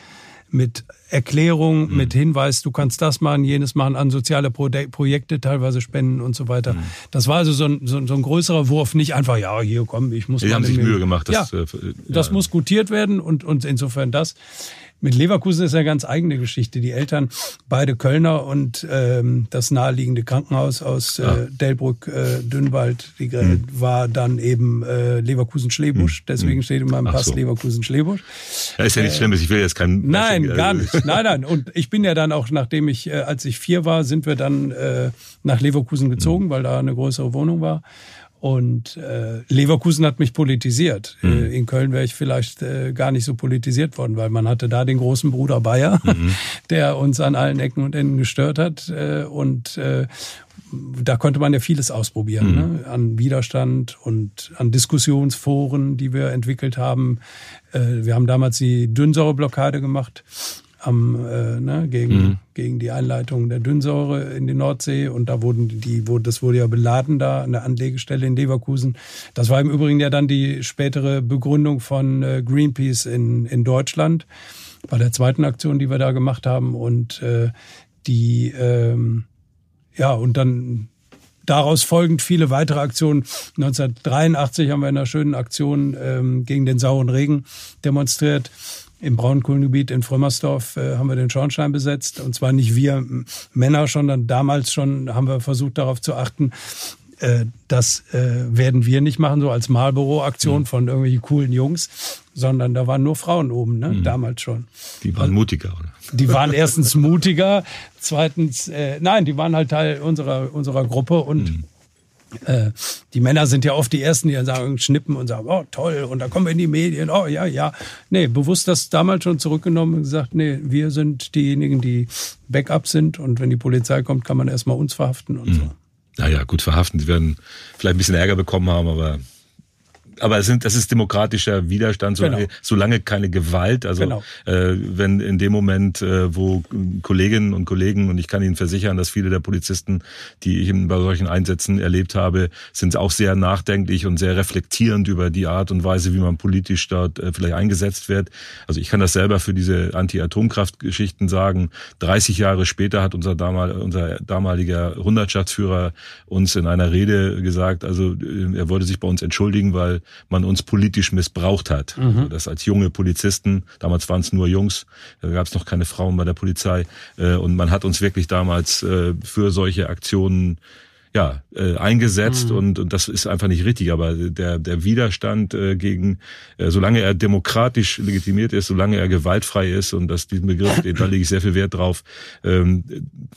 Mit Erklärung, mhm. mit Hinweis, du kannst das machen, jenes machen, an soziale Pro Projekte teilweise spenden und so weiter. Mhm. Das war also so ein, so, so, ein größerer Wurf, nicht einfach, ja, hier komm, ich muss Die haben sich Mühe gemacht. Das, ja, äh, das muss gutiert werden und, und insofern das. Mit Leverkusen ist ja ganz eigene Geschichte. Die Eltern, beide Kölner und ähm, das naheliegende Krankenhaus aus äh, ja. Delbrück, äh, Dünnwald, die hm. war dann eben äh, Leverkusen-Schlebusch. Hm. Deswegen hm. steht in meinem Pass so. Leverkusen-Schlebusch. Ja, ist ja nichts äh, Schlimmes. Ich will jetzt keinen. Nein, Bashing, gar nicht. Nein, nein. Und ich bin ja dann auch, nachdem ich, äh, als ich vier war, sind wir dann äh, nach Leverkusen gezogen, hm. weil da eine größere Wohnung war. Und äh, Leverkusen hat mich politisiert. Mhm. in Köln wäre ich vielleicht äh, gar nicht so politisiert worden, weil man hatte da den großen Bruder Bayer, mhm. der uns an allen Ecken und Enden gestört hat. Äh, und äh, da konnte man ja vieles ausprobieren, mhm. ne? an Widerstand und an Diskussionsforen, die wir entwickelt haben. Äh, wir haben damals die Dünnsäureblockade gemacht am, äh, ne, gegen, mhm. gegen die Einleitung der Dünnsäure in die Nordsee. Und da wurden die, wurde, das wurde ja beladen da an der Anlegestelle in Leverkusen. Das war im Übrigen ja dann die spätere Begründung von äh, Greenpeace in, in Deutschland bei der zweiten Aktion, die wir da gemacht haben. Und äh, die, ähm, ja, und dann daraus folgend viele weitere Aktionen. 1983 haben wir in einer schönen Aktion ähm, gegen den sauren Regen demonstriert. Im Braunkohlengebiet in Frömmersdorf äh, haben wir den Schornstein besetzt. Und zwar nicht wir Männer, sondern damals schon haben wir versucht darauf zu achten, äh, das äh, werden wir nicht machen, so als Malbüro-Aktion mhm. von irgendwelchen coolen Jungs, sondern da waren nur Frauen oben, ne? Mhm. damals schon. Die waren mutiger, oder? Die waren erstens mutiger, zweitens, äh, nein, die waren halt Teil unserer, unserer Gruppe und mhm. Äh, die Männer sind ja oft die Ersten, die dann sagen, schnippen und sagen, oh toll, und dann kommen wir in die Medien, oh ja, ja. Nee, bewusst das damals schon zurückgenommen und gesagt, nee, wir sind diejenigen, die Backup sind und wenn die Polizei kommt, kann man erstmal uns verhaften und mhm. so. Naja, gut verhaften. Sie werden vielleicht ein bisschen Ärger bekommen haben, aber aber es sind, das ist demokratischer Widerstand, solange, genau. solange keine Gewalt. Also genau. äh, wenn in dem Moment, äh, wo Kolleginnen und Kollegen, und ich kann Ihnen versichern, dass viele der Polizisten, die ich bei solchen Einsätzen erlebt habe, sind auch sehr nachdenklich und sehr reflektierend über die Art und Weise, wie man politisch dort äh, vielleicht eingesetzt wird. Also ich kann das selber für diese Anti-Atomkraft-Geschichten sagen. 30 Jahre später hat unser, damal, unser damaliger Hundertschaftsführer uns in einer Rede gesagt, also äh, er wollte sich bei uns entschuldigen, weil man uns politisch missbraucht hat. Mhm. Also das als junge Polizisten, damals waren es nur Jungs, da gab es noch keine Frauen bei der Polizei. Äh, und man hat uns wirklich damals äh, für solche Aktionen ja, äh, eingesetzt mhm. und, und das ist einfach nicht richtig. Aber der, der Widerstand äh, gegen, äh, solange er demokratisch legitimiert ist, solange er gewaltfrei ist und dass diesen Begriff, da lege ich sehr viel Wert drauf, ähm,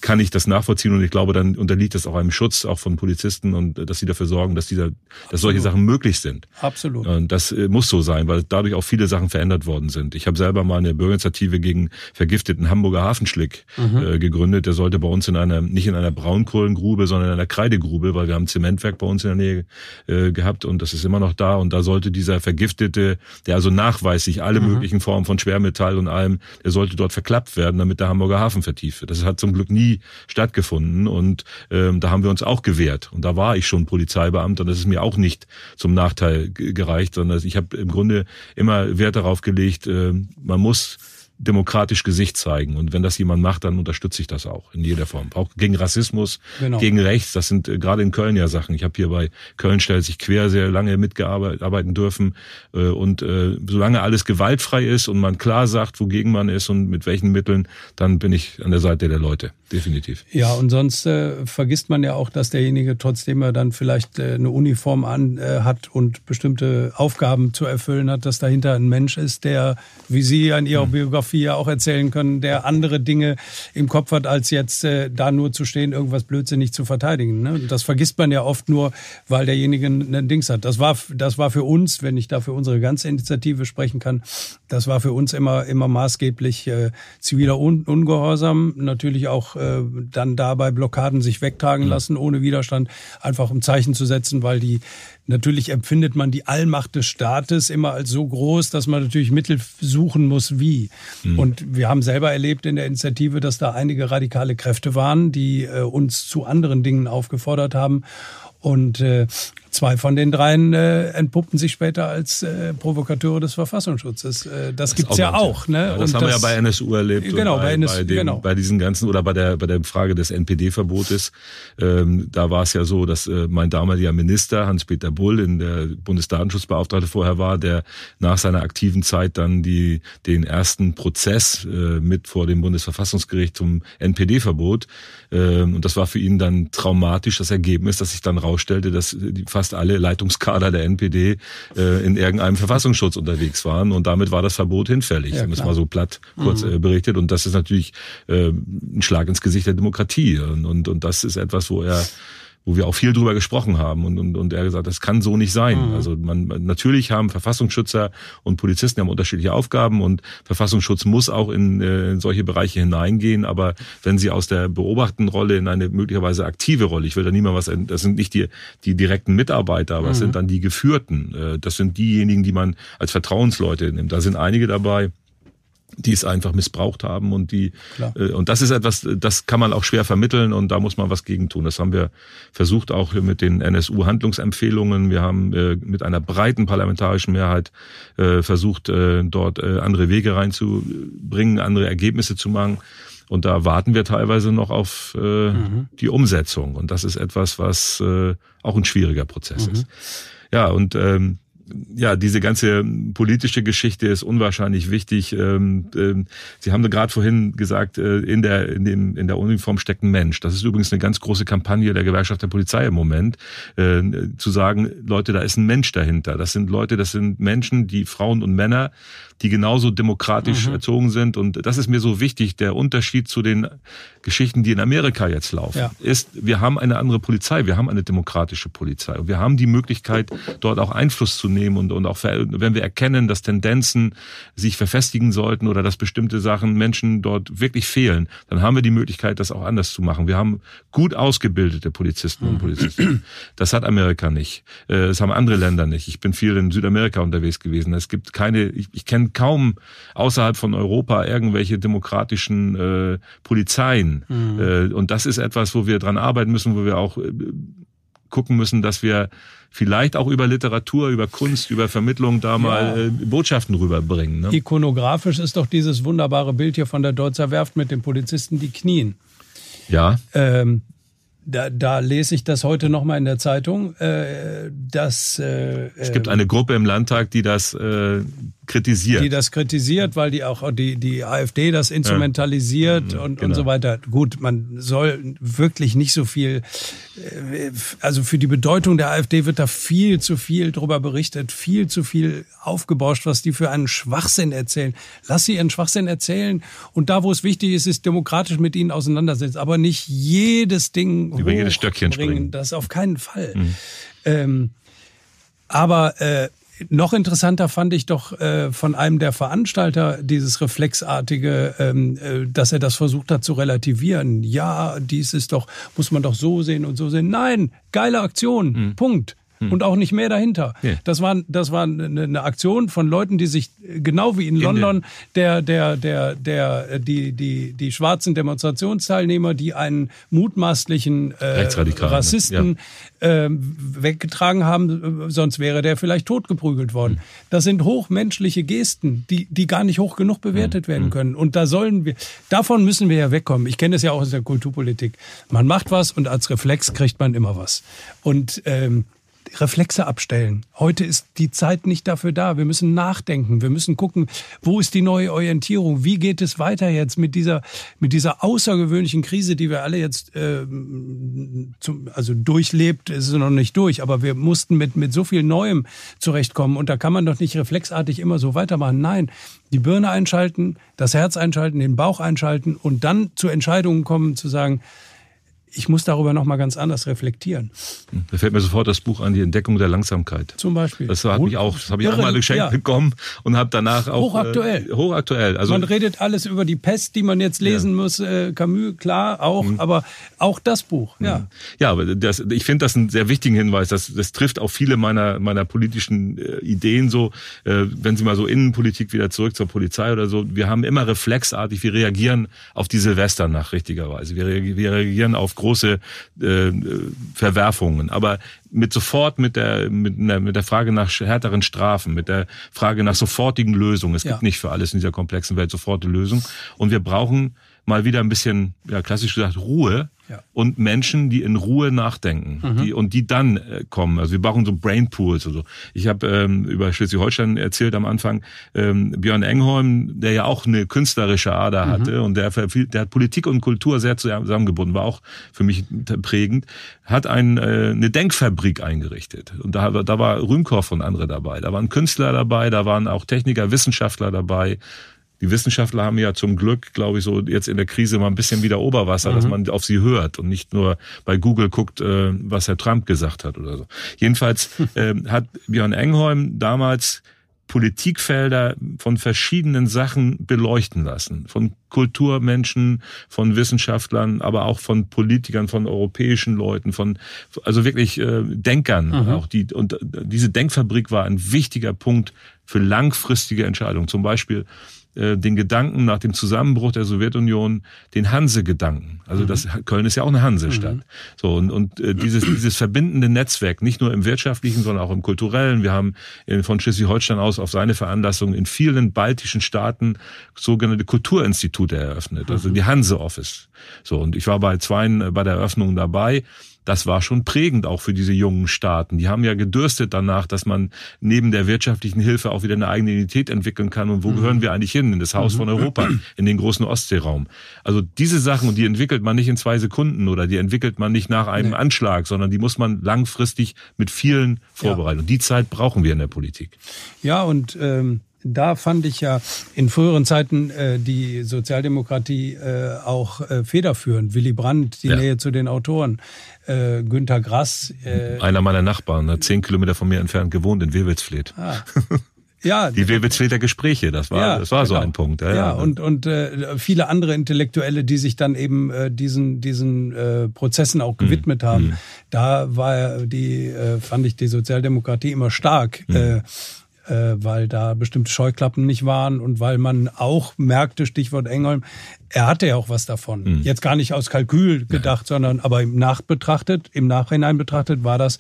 kann ich das nachvollziehen und ich glaube, dann unterliegt das auch einem Schutz, auch von Polizisten und äh, dass sie dafür sorgen, dass dieser, dass solche Sachen möglich sind. Absolut. Und das äh, muss so sein, weil dadurch auch viele Sachen verändert worden sind. Ich habe selber mal eine Bürgerinitiative gegen vergifteten Hamburger Hafenschlick mhm. äh, gegründet. Der sollte bei uns in einer, nicht in einer Braunkohlengrube, sondern in einer Kreidegrube, weil wir haben Zementwerk bei uns in der Nähe äh, gehabt und das ist immer noch da. Und da sollte dieser Vergiftete, der also nachweislich alle mhm. möglichen Formen von Schwermetall und allem, der sollte dort verklappt werden, damit der Hamburger Hafen vertieft wird. Das hat zum Glück nie stattgefunden und ähm, da haben wir uns auch gewehrt. Und da war ich schon Polizeibeamter und das ist mir auch nicht zum Nachteil gereicht, sondern ich habe im Grunde immer Wert darauf gelegt, äh, man muss demokratisch Gesicht zeigen. Und wenn das jemand macht, dann unterstütze ich das auch in jeder Form. Auch gegen Rassismus, genau. gegen Rechts. Das sind äh, gerade in Köln ja Sachen. Ich habe hier bei Köln stellt sich quer sehr lange mitgearbeiten dürfen. Äh, und äh, solange alles gewaltfrei ist und man klar sagt, wogegen man ist und mit welchen Mitteln, dann bin ich an der Seite der Leute. Definitiv. Ja, und sonst äh, vergisst man ja auch, dass derjenige, trotzdem er dann vielleicht äh, eine Uniform an äh, hat und bestimmte Aufgaben zu erfüllen hat, dass dahinter ein Mensch ist, der, wie Sie in Ihrer mhm. Biografie ja auch erzählen können, der andere Dinge im Kopf hat, als jetzt äh, da nur zu stehen, irgendwas blödsinnig zu verteidigen. Ne? Das vergisst man ja oft nur, weil derjenige ein Dings hat. Das war, das war für uns, wenn ich da für unsere ganze Initiative sprechen kann, das war für uns immer, immer maßgeblich äh, ziviler Un Ungehorsam, natürlich auch äh, dann dabei Blockaden sich wegtragen mhm. lassen ohne Widerstand, einfach um Zeichen zu setzen, weil die Natürlich empfindet man die Allmacht des Staates immer als so groß, dass man natürlich Mittel suchen muss, wie. Mhm. Und wir haben selber erlebt in der Initiative, dass da einige radikale Kräfte waren, die äh, uns zu anderen Dingen aufgefordert haben. Und äh, Zwei von den dreien äh, entpuppten sich später als äh, Provokateure des Verfassungsschutzes. Äh, das, das gibt's ja auch. Ne? Ja, das Und haben das, wir ja bei NSU erlebt. Genau, bei, bei, NSU, bei, dem, genau. bei diesen ganzen oder bei der bei der Frage des NPD-Verbotes. Ähm, da war es ja so, dass äh, mein damaliger Minister Hans-Peter Bull, in der Bundesdatenschutzbeauftragte vorher war, der nach seiner aktiven Zeit dann die den ersten Prozess äh, mit vor dem Bundesverfassungsgericht zum NPD-Verbot. Ähm, und das war für ihn dann traumatisch das Ergebnis, dass sich dann rausstellte, dass die fast alle Leitungskader der NPD äh, in irgendeinem Verfassungsschutz unterwegs waren und damit war das Verbot hinfällig, ja, um es mal so platt kurz mhm. äh, berichtet. Und das ist natürlich äh, ein Schlag ins Gesicht der Demokratie. Und, und, und das ist etwas, wo er wo wir auch viel drüber gesprochen haben und, und, und er gesagt, das kann so nicht sein. Mhm. Also man natürlich haben Verfassungsschützer und Polizisten haben unterschiedliche Aufgaben und Verfassungsschutz muss auch in, äh, in solche Bereiche hineingehen, aber wenn sie aus der beobachtenden Rolle in eine möglicherweise aktive Rolle, ich will da niemand was, das sind nicht die, die direkten Mitarbeiter, aber es mhm. sind dann die Geführten, äh, das sind diejenigen, die man als Vertrauensleute nimmt. Da sind einige dabei, die es einfach missbraucht haben und die äh, und das ist etwas, das kann man auch schwer vermitteln und da muss man was gegen tun. Das haben wir versucht auch mit den NSU-Handlungsempfehlungen. Wir haben äh, mit einer breiten parlamentarischen Mehrheit äh, versucht, äh, dort äh, andere Wege reinzubringen, andere Ergebnisse zu machen. Und da warten wir teilweise noch auf äh, mhm. die Umsetzung. Und das ist etwas, was äh, auch ein schwieriger Prozess mhm. ist. Ja, und ähm, ja, diese ganze politische Geschichte ist unwahrscheinlich wichtig. Ähm, ähm, Sie haben gerade vorhin gesagt, äh, in der, in, dem, in der Uniform steckt ein Mensch. Das ist übrigens eine ganz große Kampagne der Gewerkschaft der Polizei im Moment, äh, zu sagen, Leute, da ist ein Mensch dahinter. Das sind Leute, das sind Menschen, die Frauen und Männer, die genauso demokratisch mhm. erzogen sind. Und das ist mir so wichtig. Der Unterschied zu den Geschichten, die in Amerika jetzt laufen, ja. ist, wir haben eine andere Polizei, wir haben eine demokratische Polizei. Und wir haben die Möglichkeit, dort auch Einfluss zu nehmen und, und auch wenn wir erkennen, dass Tendenzen sich verfestigen sollten oder dass bestimmte Sachen Menschen dort wirklich fehlen, dann haben wir die Möglichkeit, das auch anders zu machen. Wir haben gut ausgebildete Polizisten und Polizisten. Das hat Amerika nicht. Äh, das haben andere Länder nicht. Ich bin viel in Südamerika unterwegs gewesen. Es gibt keine, ich, ich kenne kaum außerhalb von Europa irgendwelche demokratischen äh, Polizeien. Mhm. Äh, und das ist etwas, wo wir dran arbeiten müssen, wo wir auch äh, gucken müssen, dass wir vielleicht auch über Literatur, über Kunst, über Vermittlung da mal ja. äh, Botschaften rüberbringen. Ne? Ikonografisch ist doch dieses wunderbare Bild hier von der Deutzer Werft mit den Polizisten, die knien. Ja. Ähm, da, da lese ich das heute noch mal in der Zeitung, äh, dass äh, es gibt eine Gruppe im Landtag, die das äh, kritisiert. Die das kritisiert, weil die auch die, die AfD das instrumentalisiert ja. und, genau. und so weiter. Gut, man soll wirklich nicht so viel, äh, also für die Bedeutung der AfD wird da viel zu viel drüber berichtet, viel zu viel aufgebauscht, was die für einen Schwachsinn erzählen. Lass sie ihren Schwachsinn erzählen und da, wo es wichtig ist, ist demokratisch mit ihnen auseinandersetzen, aber nicht jedes Ding über jedes Stöckchen springen. Das auf keinen Fall. Mhm. Ähm, aber äh, noch interessanter fand ich doch äh, von einem der Veranstalter dieses reflexartige, ähm, äh, dass er das versucht hat zu relativieren. Ja, dies ist doch, muss man doch so sehen und so sehen. Nein, geile Aktion, mhm. Punkt. Hm. Und auch nicht mehr dahinter. Ja. Das war, das war eine, eine, Aktion von Leuten, die sich genau wie in, London der, der, der, der, die, die, die schwarzen Demonstrationsteilnehmer, die einen mutmaßlichen äh, Rassisten ja. äh, weggetragen haben, sonst wäre der vielleicht totgeprügelt worden. Hm. Das sind hochmenschliche Gesten, die, die gar nicht hoch genug bewertet hm. werden hm. können. Und da sollen wir, davon müssen wir ja wegkommen. Ich kenne es ja auch aus der Kulturpolitik. Man macht was und als Reflex kriegt man immer was. Und ähm, Reflexe abstellen. Heute ist die Zeit nicht dafür da. Wir müssen nachdenken. Wir müssen gucken, wo ist die neue Orientierung? Wie geht es weiter jetzt mit dieser, mit dieser außergewöhnlichen Krise, die wir alle jetzt äh, zum, also durchlebt, ist noch nicht durch, aber wir mussten mit, mit so viel Neuem zurechtkommen. Und da kann man doch nicht reflexartig immer so weitermachen. Nein, die Birne einschalten, das Herz einschalten, den Bauch einschalten und dann zu Entscheidungen kommen, zu sagen, ich muss darüber noch mal ganz anders reflektieren. Da fällt mir sofort das Buch an, die Entdeckung der Langsamkeit. Zum Beispiel. Das hat mich auch, das habe ich auch mal geschenkt ja. bekommen und habe danach auch hochaktuell. Äh, hochaktuell. Also man redet alles über die Pest, die man jetzt lesen ja. muss. Äh, Camus, klar, auch, mhm. aber auch das Buch. Ja, mhm. ja, aber das, ich finde das einen sehr wichtigen Hinweis. Das, das trifft auch viele meiner meiner politischen äh, Ideen so. Äh, wenn Sie mal so Innenpolitik wieder zurück zur Polizei oder so, wir haben immer reflexartig, wir reagieren auf die Silvesternacht richtigerweise. Wir, wir reagieren auf große äh, Verwerfungen. Aber mit sofort mit der, mit, mit der Frage nach härteren Strafen, mit der Frage nach sofortigen Lösungen. Es ja. gibt nicht für alles in dieser komplexen Welt sofortige Lösungen. Und wir brauchen mal wieder ein bisschen, ja, klassisch gesagt, Ruhe ja. und Menschen, die in Ruhe nachdenken mhm. die, und die dann äh, kommen. Also wir brauchen so Brainpools oder so. Ich habe ähm, über Schleswig-Holstein erzählt am Anfang, ähm, Björn Engholm, der ja auch eine künstlerische Ader mhm. hatte und der, der hat Politik und Kultur sehr zusammengebunden, war auch für mich prägend, hat ein, äh, eine Denkfabrik eingerichtet. Und da, da war Rühmkorff und andere dabei. Da waren Künstler dabei, da waren auch Techniker, Wissenschaftler dabei die Wissenschaftler haben ja zum Glück, glaube ich, so jetzt in der Krise mal ein bisschen wieder Oberwasser, mhm. dass man auf sie hört und nicht nur bei Google guckt, äh, was Herr Trump gesagt hat oder so. Jedenfalls äh, hat Björn Engholm damals Politikfelder von verschiedenen Sachen beleuchten lassen. Von Kulturmenschen, von Wissenschaftlern, aber auch von Politikern, von europäischen Leuten, von also wirklich äh, Denkern. Mhm. Auch die und diese Denkfabrik war ein wichtiger Punkt für langfristige Entscheidungen. Zum Beispiel äh, den Gedanken nach dem Zusammenbruch der Sowjetunion, den Hanse-Gedanken. Also mhm. das Köln ist ja auch eine Hansestadt. Mhm. So und, und äh, dieses dieses verbindende Netzwerk, nicht nur im wirtschaftlichen, sondern auch im kulturellen. Wir haben in, von Schleswig-Holstein aus auf seine Veranlassung in vielen baltischen Staaten sogenannte Kulturinstitute eröffnet, also mhm. die Hanse Office. So und ich war bei zweien äh, bei der Eröffnung dabei das war schon prägend auch für diese jungen Staaten. Die haben ja gedürstet danach, dass man neben der wirtschaftlichen Hilfe auch wieder eine eigene Identität entwickeln kann. Und wo mhm. gehören wir eigentlich hin? In das Haus mhm. von Europa, in den großen Ostseeraum. Also diese Sachen, die entwickelt man nicht in zwei Sekunden oder die entwickelt man nicht nach einem nee. Anschlag, sondern die muss man langfristig mit vielen vorbereiten. Ja. Und die Zeit brauchen wir in der Politik. Ja, und ähm da fand ich ja in früheren Zeiten äh, die Sozialdemokratie äh, auch äh, federführend. Willy Brandt, die ja. Nähe zu den Autoren, äh, Günter Grass. Äh, Einer meiner Nachbarn, ne, zehn Kilometer von mir entfernt gewohnt in Wewelsfleth. Ah. Ja, die Wewelsfleder Gespräche, das war, ja, das war genau. so ein Punkt. Ja, ja, ja. und und äh, viele andere Intellektuelle, die sich dann eben äh, diesen diesen äh, Prozessen auch gewidmet mhm. haben. Mhm. Da war die äh, fand ich die Sozialdemokratie immer stark. Mhm. Äh, weil da bestimmte Scheuklappen nicht waren und weil man auch merkte, Stichwort Engholm, er hatte ja auch was davon. Mhm. Jetzt gar nicht aus Kalkül gedacht, ja. sondern aber im Nachbetrachtet, im Nachhinein betrachtet war das,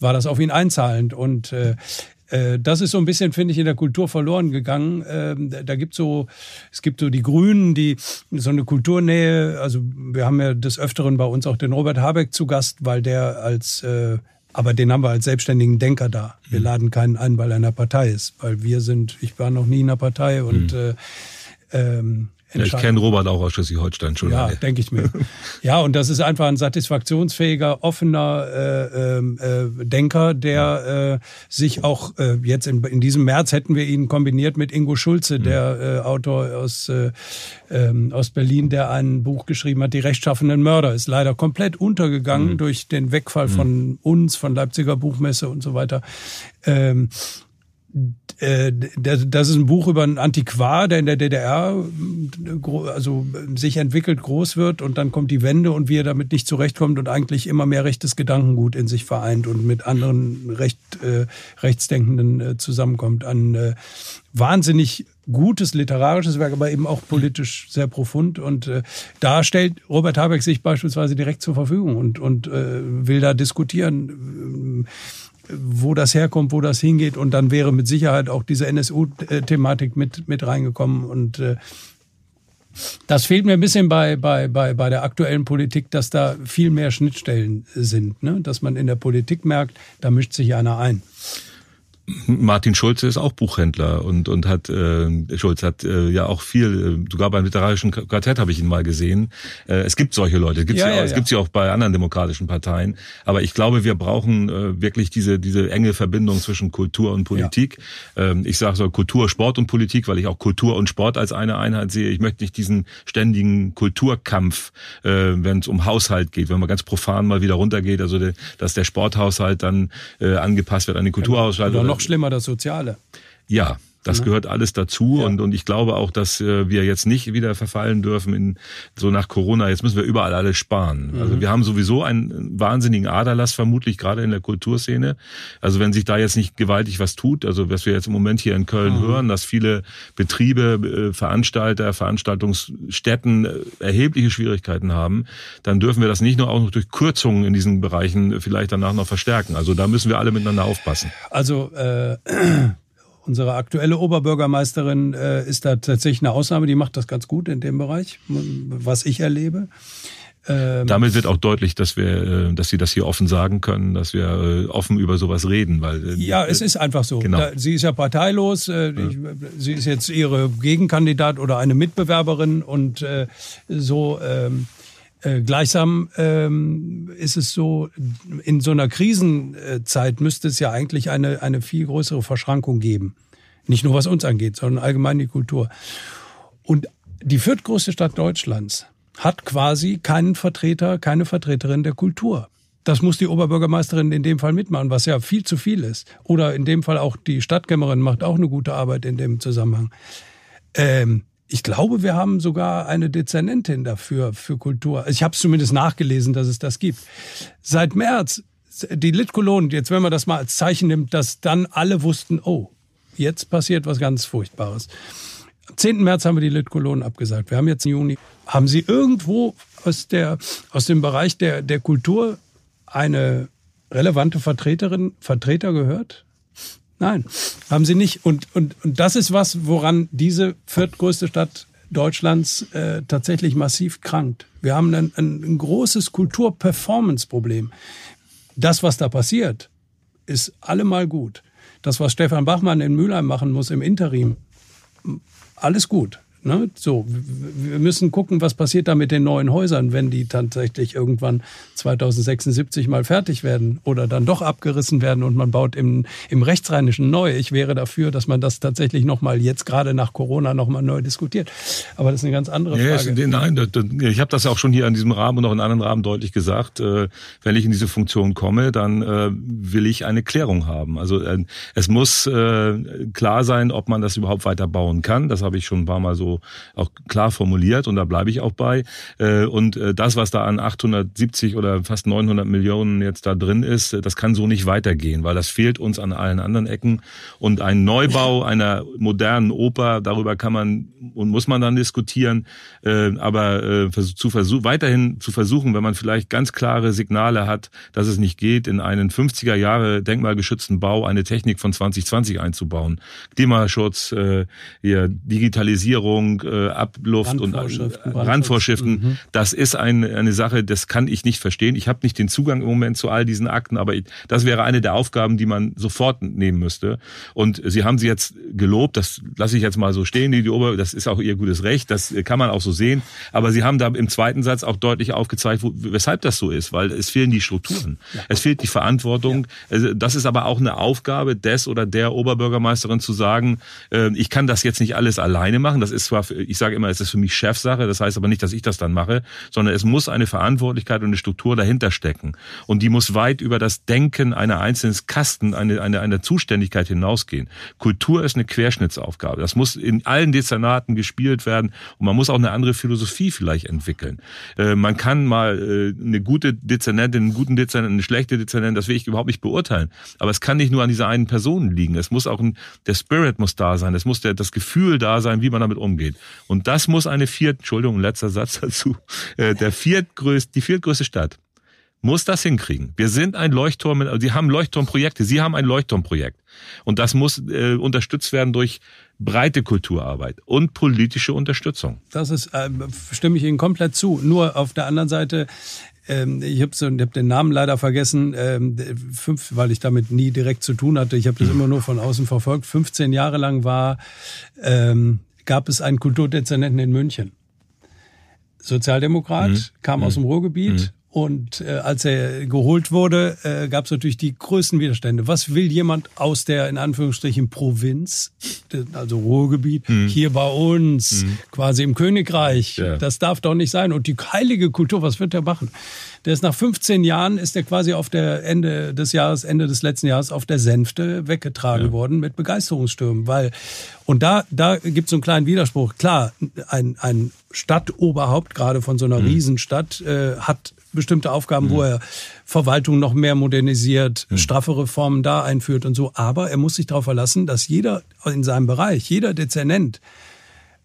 war das auf ihn einzahlend und äh, äh das ist so ein bisschen, finde ich, in der Kultur verloren gegangen. Ähm, da gibt so, es gibt so die Grünen, die so eine Kulturnähe. Also wir haben ja des Öfteren bei uns auch den Robert Habeck zu Gast, weil der als äh, aber den haben wir als selbstständigen Denker da. Wir mhm. laden keinen ein, weil er in einer Partei ist, weil wir sind, ich war noch nie in einer Partei und mhm. äh, ähm, ja, ich kenne Robert auch aus Schleswig-Holstein schon. Ja, denke ich mir. ja, und das ist einfach ein satisfaktionsfähiger, offener äh, ähm, äh, Denker, der äh, sich auch äh, jetzt in, in diesem März hätten wir ihn kombiniert mit Ingo Schulze, mhm. der äh, Autor aus, äh, äh, aus Berlin, der ein Buch geschrieben hat, Die rechtschaffenden Mörder. Ist leider komplett untergegangen mhm. durch den Wegfall mhm. von uns, von Leipziger Buchmesse und so weiter. Ähm, äh, das ist ein Buch über einen Antiquar, der in der DDR also sich entwickelt, groß wird und dann kommt die Wende und wie er damit nicht zurechtkommt und eigentlich immer mehr rechtes Gedankengut in sich vereint und mit anderen recht, äh, Rechtsdenkenden äh, zusammenkommt. Ein äh, wahnsinnig gutes literarisches Werk, aber eben auch politisch sehr profund. Und äh, da stellt Robert Habeck sich beispielsweise direkt zur Verfügung und, und äh, will da diskutieren. Wo das herkommt, wo das hingeht. Und dann wäre mit Sicherheit auch diese NSU-Thematik mit, mit reingekommen. Und äh, das fehlt mir ein bisschen bei, bei, bei, bei der aktuellen Politik, dass da viel mehr Schnittstellen sind. Ne? Dass man in der Politik merkt, da mischt sich einer ein. Martin Schulze ist auch Buchhändler und und hat äh, Schulz hat äh, ja auch viel äh, sogar beim literarischen Quartett habe ich ihn mal gesehen. Äh, es gibt solche Leute, es gibt ja, ja, ja, es gibt sie auch bei anderen demokratischen Parteien, aber ich glaube, wir brauchen äh, wirklich diese diese enge Verbindung zwischen Kultur und Politik. Ja. Ähm, ich sage so Kultur, Sport und Politik, weil ich auch Kultur und Sport als eine Einheit sehe. Ich möchte nicht diesen ständigen Kulturkampf, äh, wenn es um Haushalt geht, wenn man ganz profan mal wieder runtergeht, also de, dass der Sporthaushalt dann äh, angepasst wird an den Kulturhaushalt. Noch schlimmer das Soziale. Ja, das gehört alles dazu ja. und, und ich glaube auch, dass äh, wir jetzt nicht wieder verfallen dürfen in so nach Corona, jetzt müssen wir überall alles sparen. Mhm. Also wir haben sowieso einen wahnsinnigen Aderlass vermutlich gerade in der Kulturszene. Also wenn sich da jetzt nicht gewaltig was tut, also was wir jetzt im Moment hier in Köln mhm. hören, dass viele Betriebe, äh, Veranstalter, Veranstaltungsstätten äh, erhebliche Schwierigkeiten haben, dann dürfen wir das nicht nur auch noch durch Kürzungen in diesen Bereichen vielleicht danach noch verstärken. Also da müssen wir alle miteinander aufpassen. Also äh Unsere aktuelle Oberbürgermeisterin äh, ist da tatsächlich eine Ausnahme, die macht das ganz gut in dem Bereich, was ich erlebe. Ähm, Damit wird auch deutlich, dass wir, äh, dass Sie das hier offen sagen können, dass wir äh, offen über sowas reden, weil äh, ja, es ist einfach so. Genau. Sie ist ja parteilos. Ja. Ich, sie ist jetzt ihre Gegenkandidat oder eine Mitbewerberin und so. Ähm, äh, gleichsam ähm, ist es so, in so einer Krisenzeit müsste es ja eigentlich eine, eine viel größere Verschrankung geben. Nicht nur was uns angeht, sondern allgemein die Kultur. Und die viertgrößte Stadt Deutschlands hat quasi keinen Vertreter, keine Vertreterin der Kultur. Das muss die Oberbürgermeisterin in dem Fall mitmachen, was ja viel zu viel ist. Oder in dem Fall auch die Stadtkämmerin macht auch eine gute Arbeit in dem Zusammenhang. Ähm, ich glaube, wir haben sogar eine Dezernentin dafür, für Kultur. Ich habe es zumindest nachgelesen, dass es das gibt. Seit März, die Litkolonen, jetzt wenn man das mal als Zeichen nimmt, dass dann alle wussten, oh, jetzt passiert was ganz Furchtbares. Am 10. März haben wir die Litkolonen abgesagt. Wir haben jetzt Juni. Haben Sie irgendwo aus, der, aus dem Bereich der, der Kultur eine relevante Vertreterin, Vertreter gehört? Nein, haben sie nicht. Und, und, und das ist was, woran diese viertgrößte Stadt Deutschlands äh, tatsächlich massiv krankt. Wir haben ein, ein, ein großes Kultur-Performance-Problem. Das, was da passiert, ist allemal gut. Das, was Stefan Bachmann in Mülheim machen muss im Interim, alles gut. Ne? So, wir müssen gucken, was passiert da mit den neuen Häusern, wenn die tatsächlich irgendwann 2076 mal fertig werden oder dann doch abgerissen werden und man baut im, im Rechtsrheinischen neu. Ich wäre dafür, dass man das tatsächlich nochmal jetzt gerade nach Corona nochmal neu diskutiert. Aber das ist eine ganz andere Frage. Ja, nein, ich habe das auch schon hier in diesem Rahmen und auch in anderen Rahmen deutlich gesagt. Äh, wenn ich in diese Funktion komme, dann äh, will ich eine Klärung haben. Also äh, es muss klar sein, ob man das überhaupt weiter bauen kann. Das habe ich schon ein paar Mal so auch klar formuliert und da bleibe ich auch bei. Äh, und äh, das, was da an 870 oder fast 900 Millionen jetzt da drin ist, äh, das kann so nicht weitergehen, weil das fehlt uns an allen anderen Ecken. Und ein Neubau einer modernen Oper, darüber kann man und muss man dann diskutieren. Aber zu versuchen, weiterhin zu versuchen, wenn man vielleicht ganz klare Signale hat, dass es nicht geht, in einen 50er Jahre denkmalgeschützten Bau eine Technik von 2020 einzubauen. Klimaschutz, Digitalisierung, Heizung, äh, Abluft und äh, Randvorschriften. Mhm. Das ist ein, eine Sache, das kann ich nicht verstehen. Ich habe nicht den Zugang im Moment zu all diesen Akten, aber ich, das wäre eine der Aufgaben, die man sofort nehmen müsste. Und Sie haben sie jetzt gelobt, das lasse ich jetzt mal so stehen, die, die Ober, das ist auch Ihr gutes Recht, das kann man auch so sehen. Aber Sie haben da im zweiten Satz auch deutlich aufgezeigt, wo, weshalb das so ist, weil es fehlen die Strukturen, ja. es fehlt die Verantwortung. Ja. Das ist aber auch eine Aufgabe des oder der Oberbürgermeisterin zu sagen, äh, ich kann das jetzt nicht alles alleine machen. Das ist zwar, ich sage immer, es ist für mich Chefsache, das heißt aber nicht, dass ich das dann mache, sondern es muss eine Verantwortlichkeit und eine Struktur dahinter stecken. Und die muss weit über das Denken einer einzelnen Kasten, eine, eine, eine Zuständigkeit hinausgehen. Kultur ist eine Querschnittsaufgabe. Das muss in allen Dezernaten gespielt werden und man muss auch eine andere Philosophie vielleicht entwickeln. Äh, man kann mal äh, eine gute Dezernentin, einen guten Dezernenten, eine schlechte Dezernentin, das will ich überhaupt nicht beurteilen. Aber es kann nicht nur an dieser einen Person liegen. Es muss auch ein, der Spirit muss da sein. Es muss der, das Gefühl da sein, wie man damit umgeht. Und das muss eine viert, Entschuldigung, letzter Satz dazu, äh, der viertgrößte, die viertgrößte Stadt muss das hinkriegen. Wir sind ein Leuchtturm, Sie haben Leuchtturmprojekte, Sie haben ein Leuchtturmprojekt. Und das muss äh, unterstützt werden durch breite Kulturarbeit und politische Unterstützung. Das ist, äh, stimme ich Ihnen komplett zu. Nur auf der anderen Seite ähm, ich habe so, hab den Namen leider vergessen, ähm, fünf, weil ich damit nie direkt zu tun hatte. Ich habe das mhm. immer nur von außen verfolgt. 15 Jahre lang war, ähm, gab es einen Kulturdezernenten in München. Sozialdemokrat, mhm. kam mhm. aus dem Ruhrgebiet, mhm. Und äh, als er geholt wurde, äh, gab es natürlich die größten Widerstände. Was will jemand aus der in Anführungsstrichen Provinz, also Ruhrgebiet, mhm. hier bei uns, mhm. quasi im Königreich? Ja. Das darf doch nicht sein. Und die heilige Kultur, was wird der machen? Der ist nach 15 Jahren, ist er quasi auf der Ende des Jahres, Ende des letzten Jahres auf der Sänfte weggetragen ja. worden mit Begeisterungsstürmen. Weil, und da, da gibt es so einen kleinen Widerspruch. Klar, ein, ein Stadtoberhaupt, gerade von so einer mhm. Riesenstadt, äh, hat bestimmte Aufgaben, mhm. wo er Verwaltung noch mehr modernisiert, mhm. straffe Reformen da einführt und so. Aber er muss sich darauf verlassen, dass jeder in seinem Bereich, jeder Dezernent,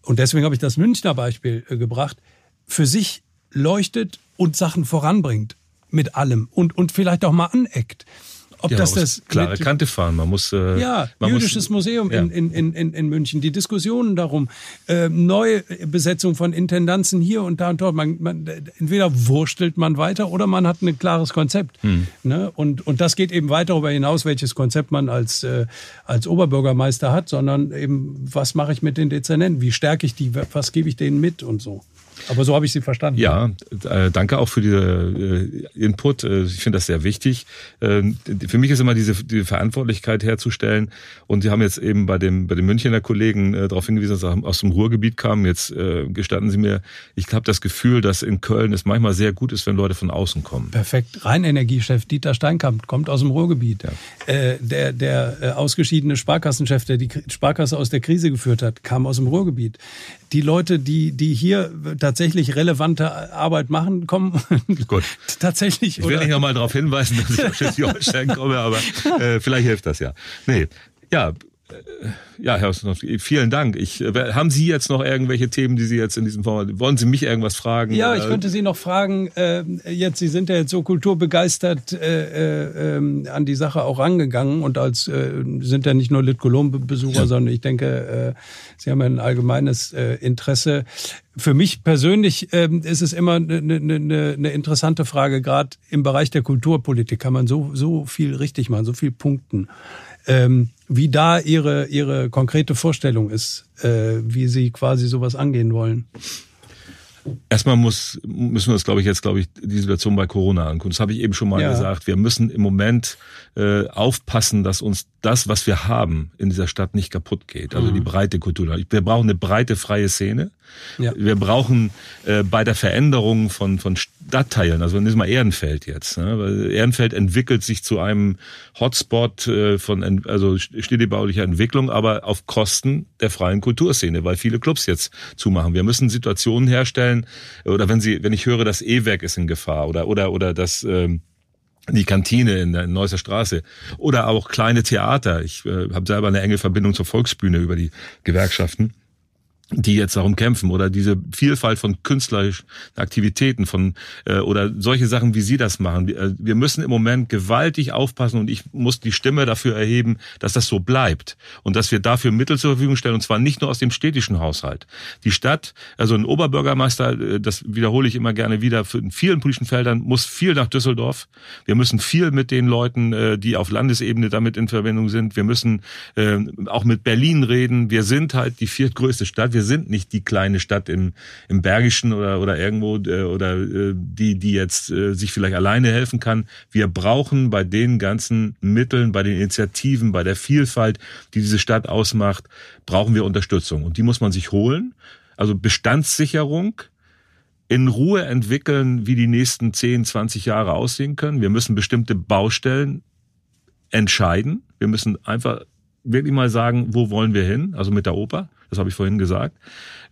und deswegen habe ich das Münchner Beispiel äh, gebracht, für sich leuchtet und Sachen voranbringt mit allem und, und vielleicht auch mal aneckt ob ja, das das klare Kante fahren. Man muss äh, ja man jüdisches muss, Museum ja. in, in, in, in München. Die Diskussionen darum, äh, neue Besetzung von Intendanzen hier und da und dort. Man, man, entweder wurstelt man weiter oder man hat ein klares Konzept. Hm. Ne? Und und das geht eben weit darüber hinaus, welches Konzept man als äh, als Oberbürgermeister hat, sondern eben was mache ich mit den Dezernenten? Wie stärke ich die? Was gebe ich denen mit und so. Aber so habe ich Sie verstanden. Ja, äh, danke auch für diese äh, Input. Äh, ich finde das sehr wichtig. Äh, für mich ist immer diese, diese Verantwortlichkeit herzustellen. Und Sie haben jetzt eben bei dem, bei den Münchner Kollegen äh, darauf hingewiesen, dass sie aus dem Ruhrgebiet kamen. Jetzt gestatten Sie mir, ich habe das Gefühl, dass in Köln es manchmal sehr gut ist, wenn Leute von außen kommen. Perfekt. Rheinenergiechef Dieter Steinkamp kommt aus dem Ruhrgebiet. Ja. Der der ausgeschiedene Sparkassenchef, der die Sparkasse aus der Krise geführt hat, kam aus dem Ruhrgebiet. Die Leute, die, die hier tatsächlich relevante Arbeit machen, kommen Gut. tatsächlich. Ich will nicht nochmal darauf hinweisen, dass ich aus Schleswig-Holstein komme, aber äh, vielleicht hilft das ja. Nee, ja, ja, Herr Osnowski, vielen Dank. Ich, äh, haben Sie jetzt noch irgendwelche Themen, die Sie jetzt in diesem Format, wollen Sie mich irgendwas fragen? Ja, ich könnte Sie noch fragen, äh, jetzt, Sie sind ja jetzt so kulturbegeistert äh, äh, an die Sache auch rangegangen und als äh, sind ja nicht nur Litkolom-Besucher, ja. sondern ich denke, äh, Sie haben ja ein allgemeines äh, Interesse. Für mich persönlich äh, ist es immer eine ne, ne, ne interessante Frage, gerade im Bereich der Kulturpolitik kann man so, so viel richtig machen, so viel punkten. Ähm, wie da Ihre, Ihre konkrete Vorstellung ist, äh, wie Sie quasi sowas angehen wollen. Erstmal muss, müssen wir uns, glaube ich, jetzt, glaube ich, die Situation bei Corona angucken. Das habe ich eben schon mal ja. gesagt. Wir müssen im Moment äh, aufpassen, dass uns das, was wir haben, in dieser Stadt nicht kaputt geht. Also mhm. die breite Kultur. Wir brauchen eine breite, freie Szene. Ja. Wir brauchen äh, bei der Veränderung von, von Stadtteilen, also nehmen wir mal Ehrenfeld jetzt. Ne? Weil Ehrenfeld entwickelt sich zu einem Hotspot äh, von also städtebaulicher Entwicklung, aber auf Kosten der freien Kulturszene, weil viele Clubs jetzt zumachen. Wir müssen Situationen herstellen, oder wenn Sie, wenn ich höre, das E-Werk ist in Gefahr oder oder oder das ähm, die Kantine in der Neusser Straße oder auch kleine Theater. Ich äh, habe selber eine enge Verbindung zur Volksbühne über die Gewerkschaften die jetzt darum kämpfen oder diese Vielfalt von künstlerischen Aktivitäten von äh, oder solche Sachen, wie Sie das machen. Wir, äh, wir müssen im Moment gewaltig aufpassen und ich muss die Stimme dafür erheben, dass das so bleibt und dass wir dafür Mittel zur Verfügung stellen und zwar nicht nur aus dem städtischen Haushalt. Die Stadt, also ein Oberbürgermeister, äh, das wiederhole ich immer gerne wieder, in vielen politischen Feldern muss viel nach Düsseldorf. Wir müssen viel mit den Leuten, äh, die auf Landesebene damit in Verbindung sind. Wir müssen äh, auch mit Berlin reden. Wir sind halt die viertgrößte Stadt. Wir Wir sind nicht die kleine Stadt im, im Bergischen oder, oder irgendwo äh, oder äh, die, die jetzt äh, sich vielleicht alleine helfen kann. Wir brauchen bei den ganzen Mitteln, bei den Initiativen, bei der Vielfalt, die diese Stadt ausmacht, brauchen wir Unterstützung. Und die muss man sich holen. Also Bestandssicherung, in Ruhe entwickeln, wie die nächsten 10, 20 Jahre aussehen können. Wir müssen bestimmte Baustellen entscheiden. Wir müssen einfach wirklich mal sagen, wo wollen wir hin? Also mit der Oper, das habe ich vorhin gesagt.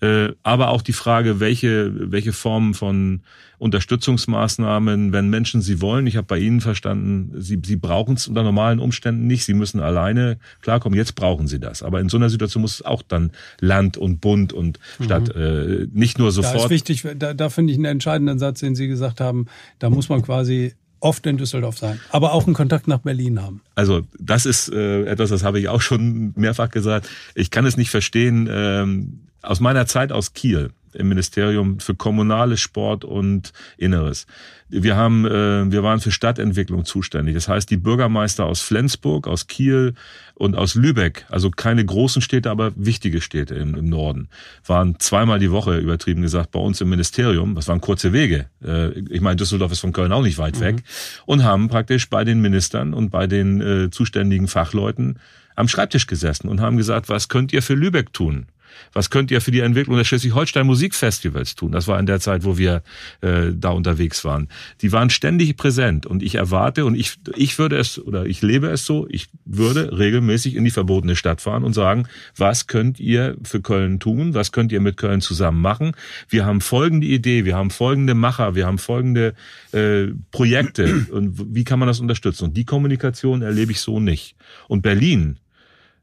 Äh, aber auch die Frage, welche, welche Formen von Unterstützungsmaßnahmen, wenn Menschen sie wollen. Ich habe bei Ihnen verstanden, Sie, sie brauchen es unter normalen Umständen nicht. Sie müssen alleine klarkommen. Jetzt brauchen Sie das. Aber in so einer Situation muss es auch dann Land und Bund und Stadt mhm. äh, nicht nur sofort. Da ist wichtig, da, da finde ich einen entscheidenden Satz, den Sie gesagt haben. Da muss man quasi oft in Düsseldorf sein, aber auch einen Kontakt nach Berlin haben. Also das ist äh, etwas, das habe ich auch schon mehrfach gesagt. Ich kann es nicht verstehen. Ähm, aus meiner Zeit aus Kiel im Ministerium für Kommunales, Sport und Inneres. Wir haben, äh, wir waren für Stadtentwicklung zuständig. Das heißt, die Bürgermeister aus Flensburg, aus Kiel und aus Lübeck, also keine großen Städte, aber wichtige Städte im, im Norden, waren zweimal die Woche übertrieben gesagt bei uns im Ministerium. Das waren kurze Wege. Äh, ich meine, Düsseldorf ist von Köln auch nicht weit mhm. weg und haben praktisch bei den Ministern und bei den äh, zuständigen Fachleuten am Schreibtisch gesessen und haben gesagt, was könnt ihr für Lübeck tun? Was könnt ihr für die Entwicklung des Schleswig-Holstein Musikfestivals tun? Das war in der Zeit, wo wir äh, da unterwegs waren. Die waren ständig präsent und ich erwarte und ich, ich würde es oder ich lebe es so, ich würde regelmäßig in die verbotene Stadt fahren und sagen, was könnt ihr für Köln tun? Was könnt ihr mit Köln zusammen machen? Wir haben folgende Idee, wir haben folgende Macher, wir haben folgende äh, Projekte und wie kann man das unterstützen? Und die Kommunikation erlebe ich so nicht. Und Berlin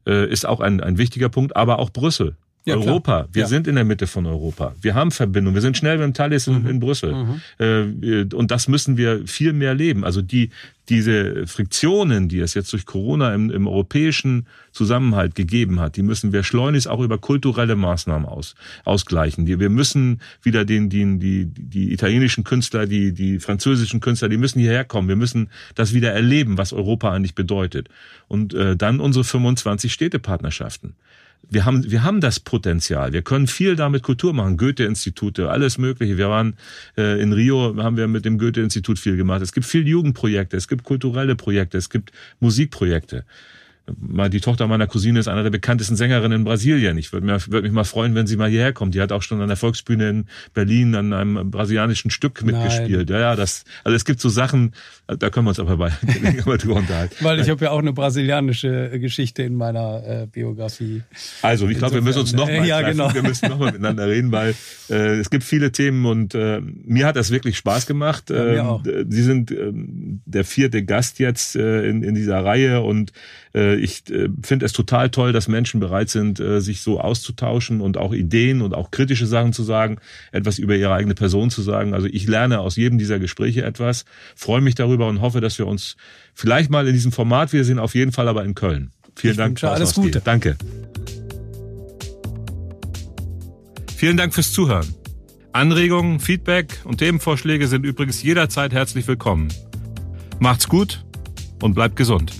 äh, ist auch ein, ein wichtiger Punkt, aber auch Brüssel. Ja, Europa. Klar. Wir ja. sind in der Mitte von Europa. Wir haben Verbindung. Wir sind schnell mit dem Thalys in, mhm. in Brüssel. Mhm. Äh, und das müssen wir viel mehr leben. Also die, diese Friktionen, die es jetzt durch Corona im, im europäischen Zusammenhalt gegeben hat, die müssen wir schleunigst auch über kulturelle Maßnahmen aus, ausgleichen. Die, wir müssen wieder den, den, die, die italienischen Künstler, die, die französischen Künstler, die müssen hierher kommen. Wir müssen das wieder erleben, was Europa eigentlich bedeutet. Und äh, dann unsere 25 Städtepartnerschaften wir haben, wir haben das Potenzial. Wir können viel damit Kultur machen. Goethe-Institute, alles Mögliche. Wir waren äh, in Rio, haben wir mit dem Goethe-Institut viel gemacht. Es gibt viel Jugendprojekte, es gibt kulturelle Projekte, es gibt Musikprojekte die Tochter meiner Cousine ist einer der bekanntesten Sängerinnen in Brasilien. Ich würde würd mich mal freuen, wenn sie mal hierher kommt. Die hat auch schon an der Volksbühne in Berlin an einem brasilianischen Stück mitgespielt. Nein. Ja, ja, das, also es gibt so Sachen, da können wir uns aber bei drüber unterhalten. Weil ich habe ja auch eine brasilianische Geschichte in meiner äh, Biografie. Also, ich glaube, wir müssen uns noch mal ja, genau. wir müssen noch mal miteinander reden, weil äh, es gibt viele Themen und äh, mir hat das wirklich Spaß gemacht. Ja, äh, Sie sind äh, der vierte Gast jetzt äh, in, in dieser Reihe und äh, ich äh, finde es total toll, dass Menschen bereit sind, äh, sich so auszutauschen und auch Ideen und auch kritische Sachen zu sagen, etwas über ihre eigene Person zu sagen. Also ich lerne aus jedem dieser Gespräche etwas, freue mich darüber und hoffe, dass wir uns vielleicht mal in diesem Format wiedersehen, auf jeden Fall aber in Köln. Vielen ich Dank. Alles Gute. Danke. Vielen Dank fürs Zuhören. Anregungen, Feedback und Themenvorschläge sind übrigens jederzeit herzlich willkommen. Macht's gut und bleibt gesund.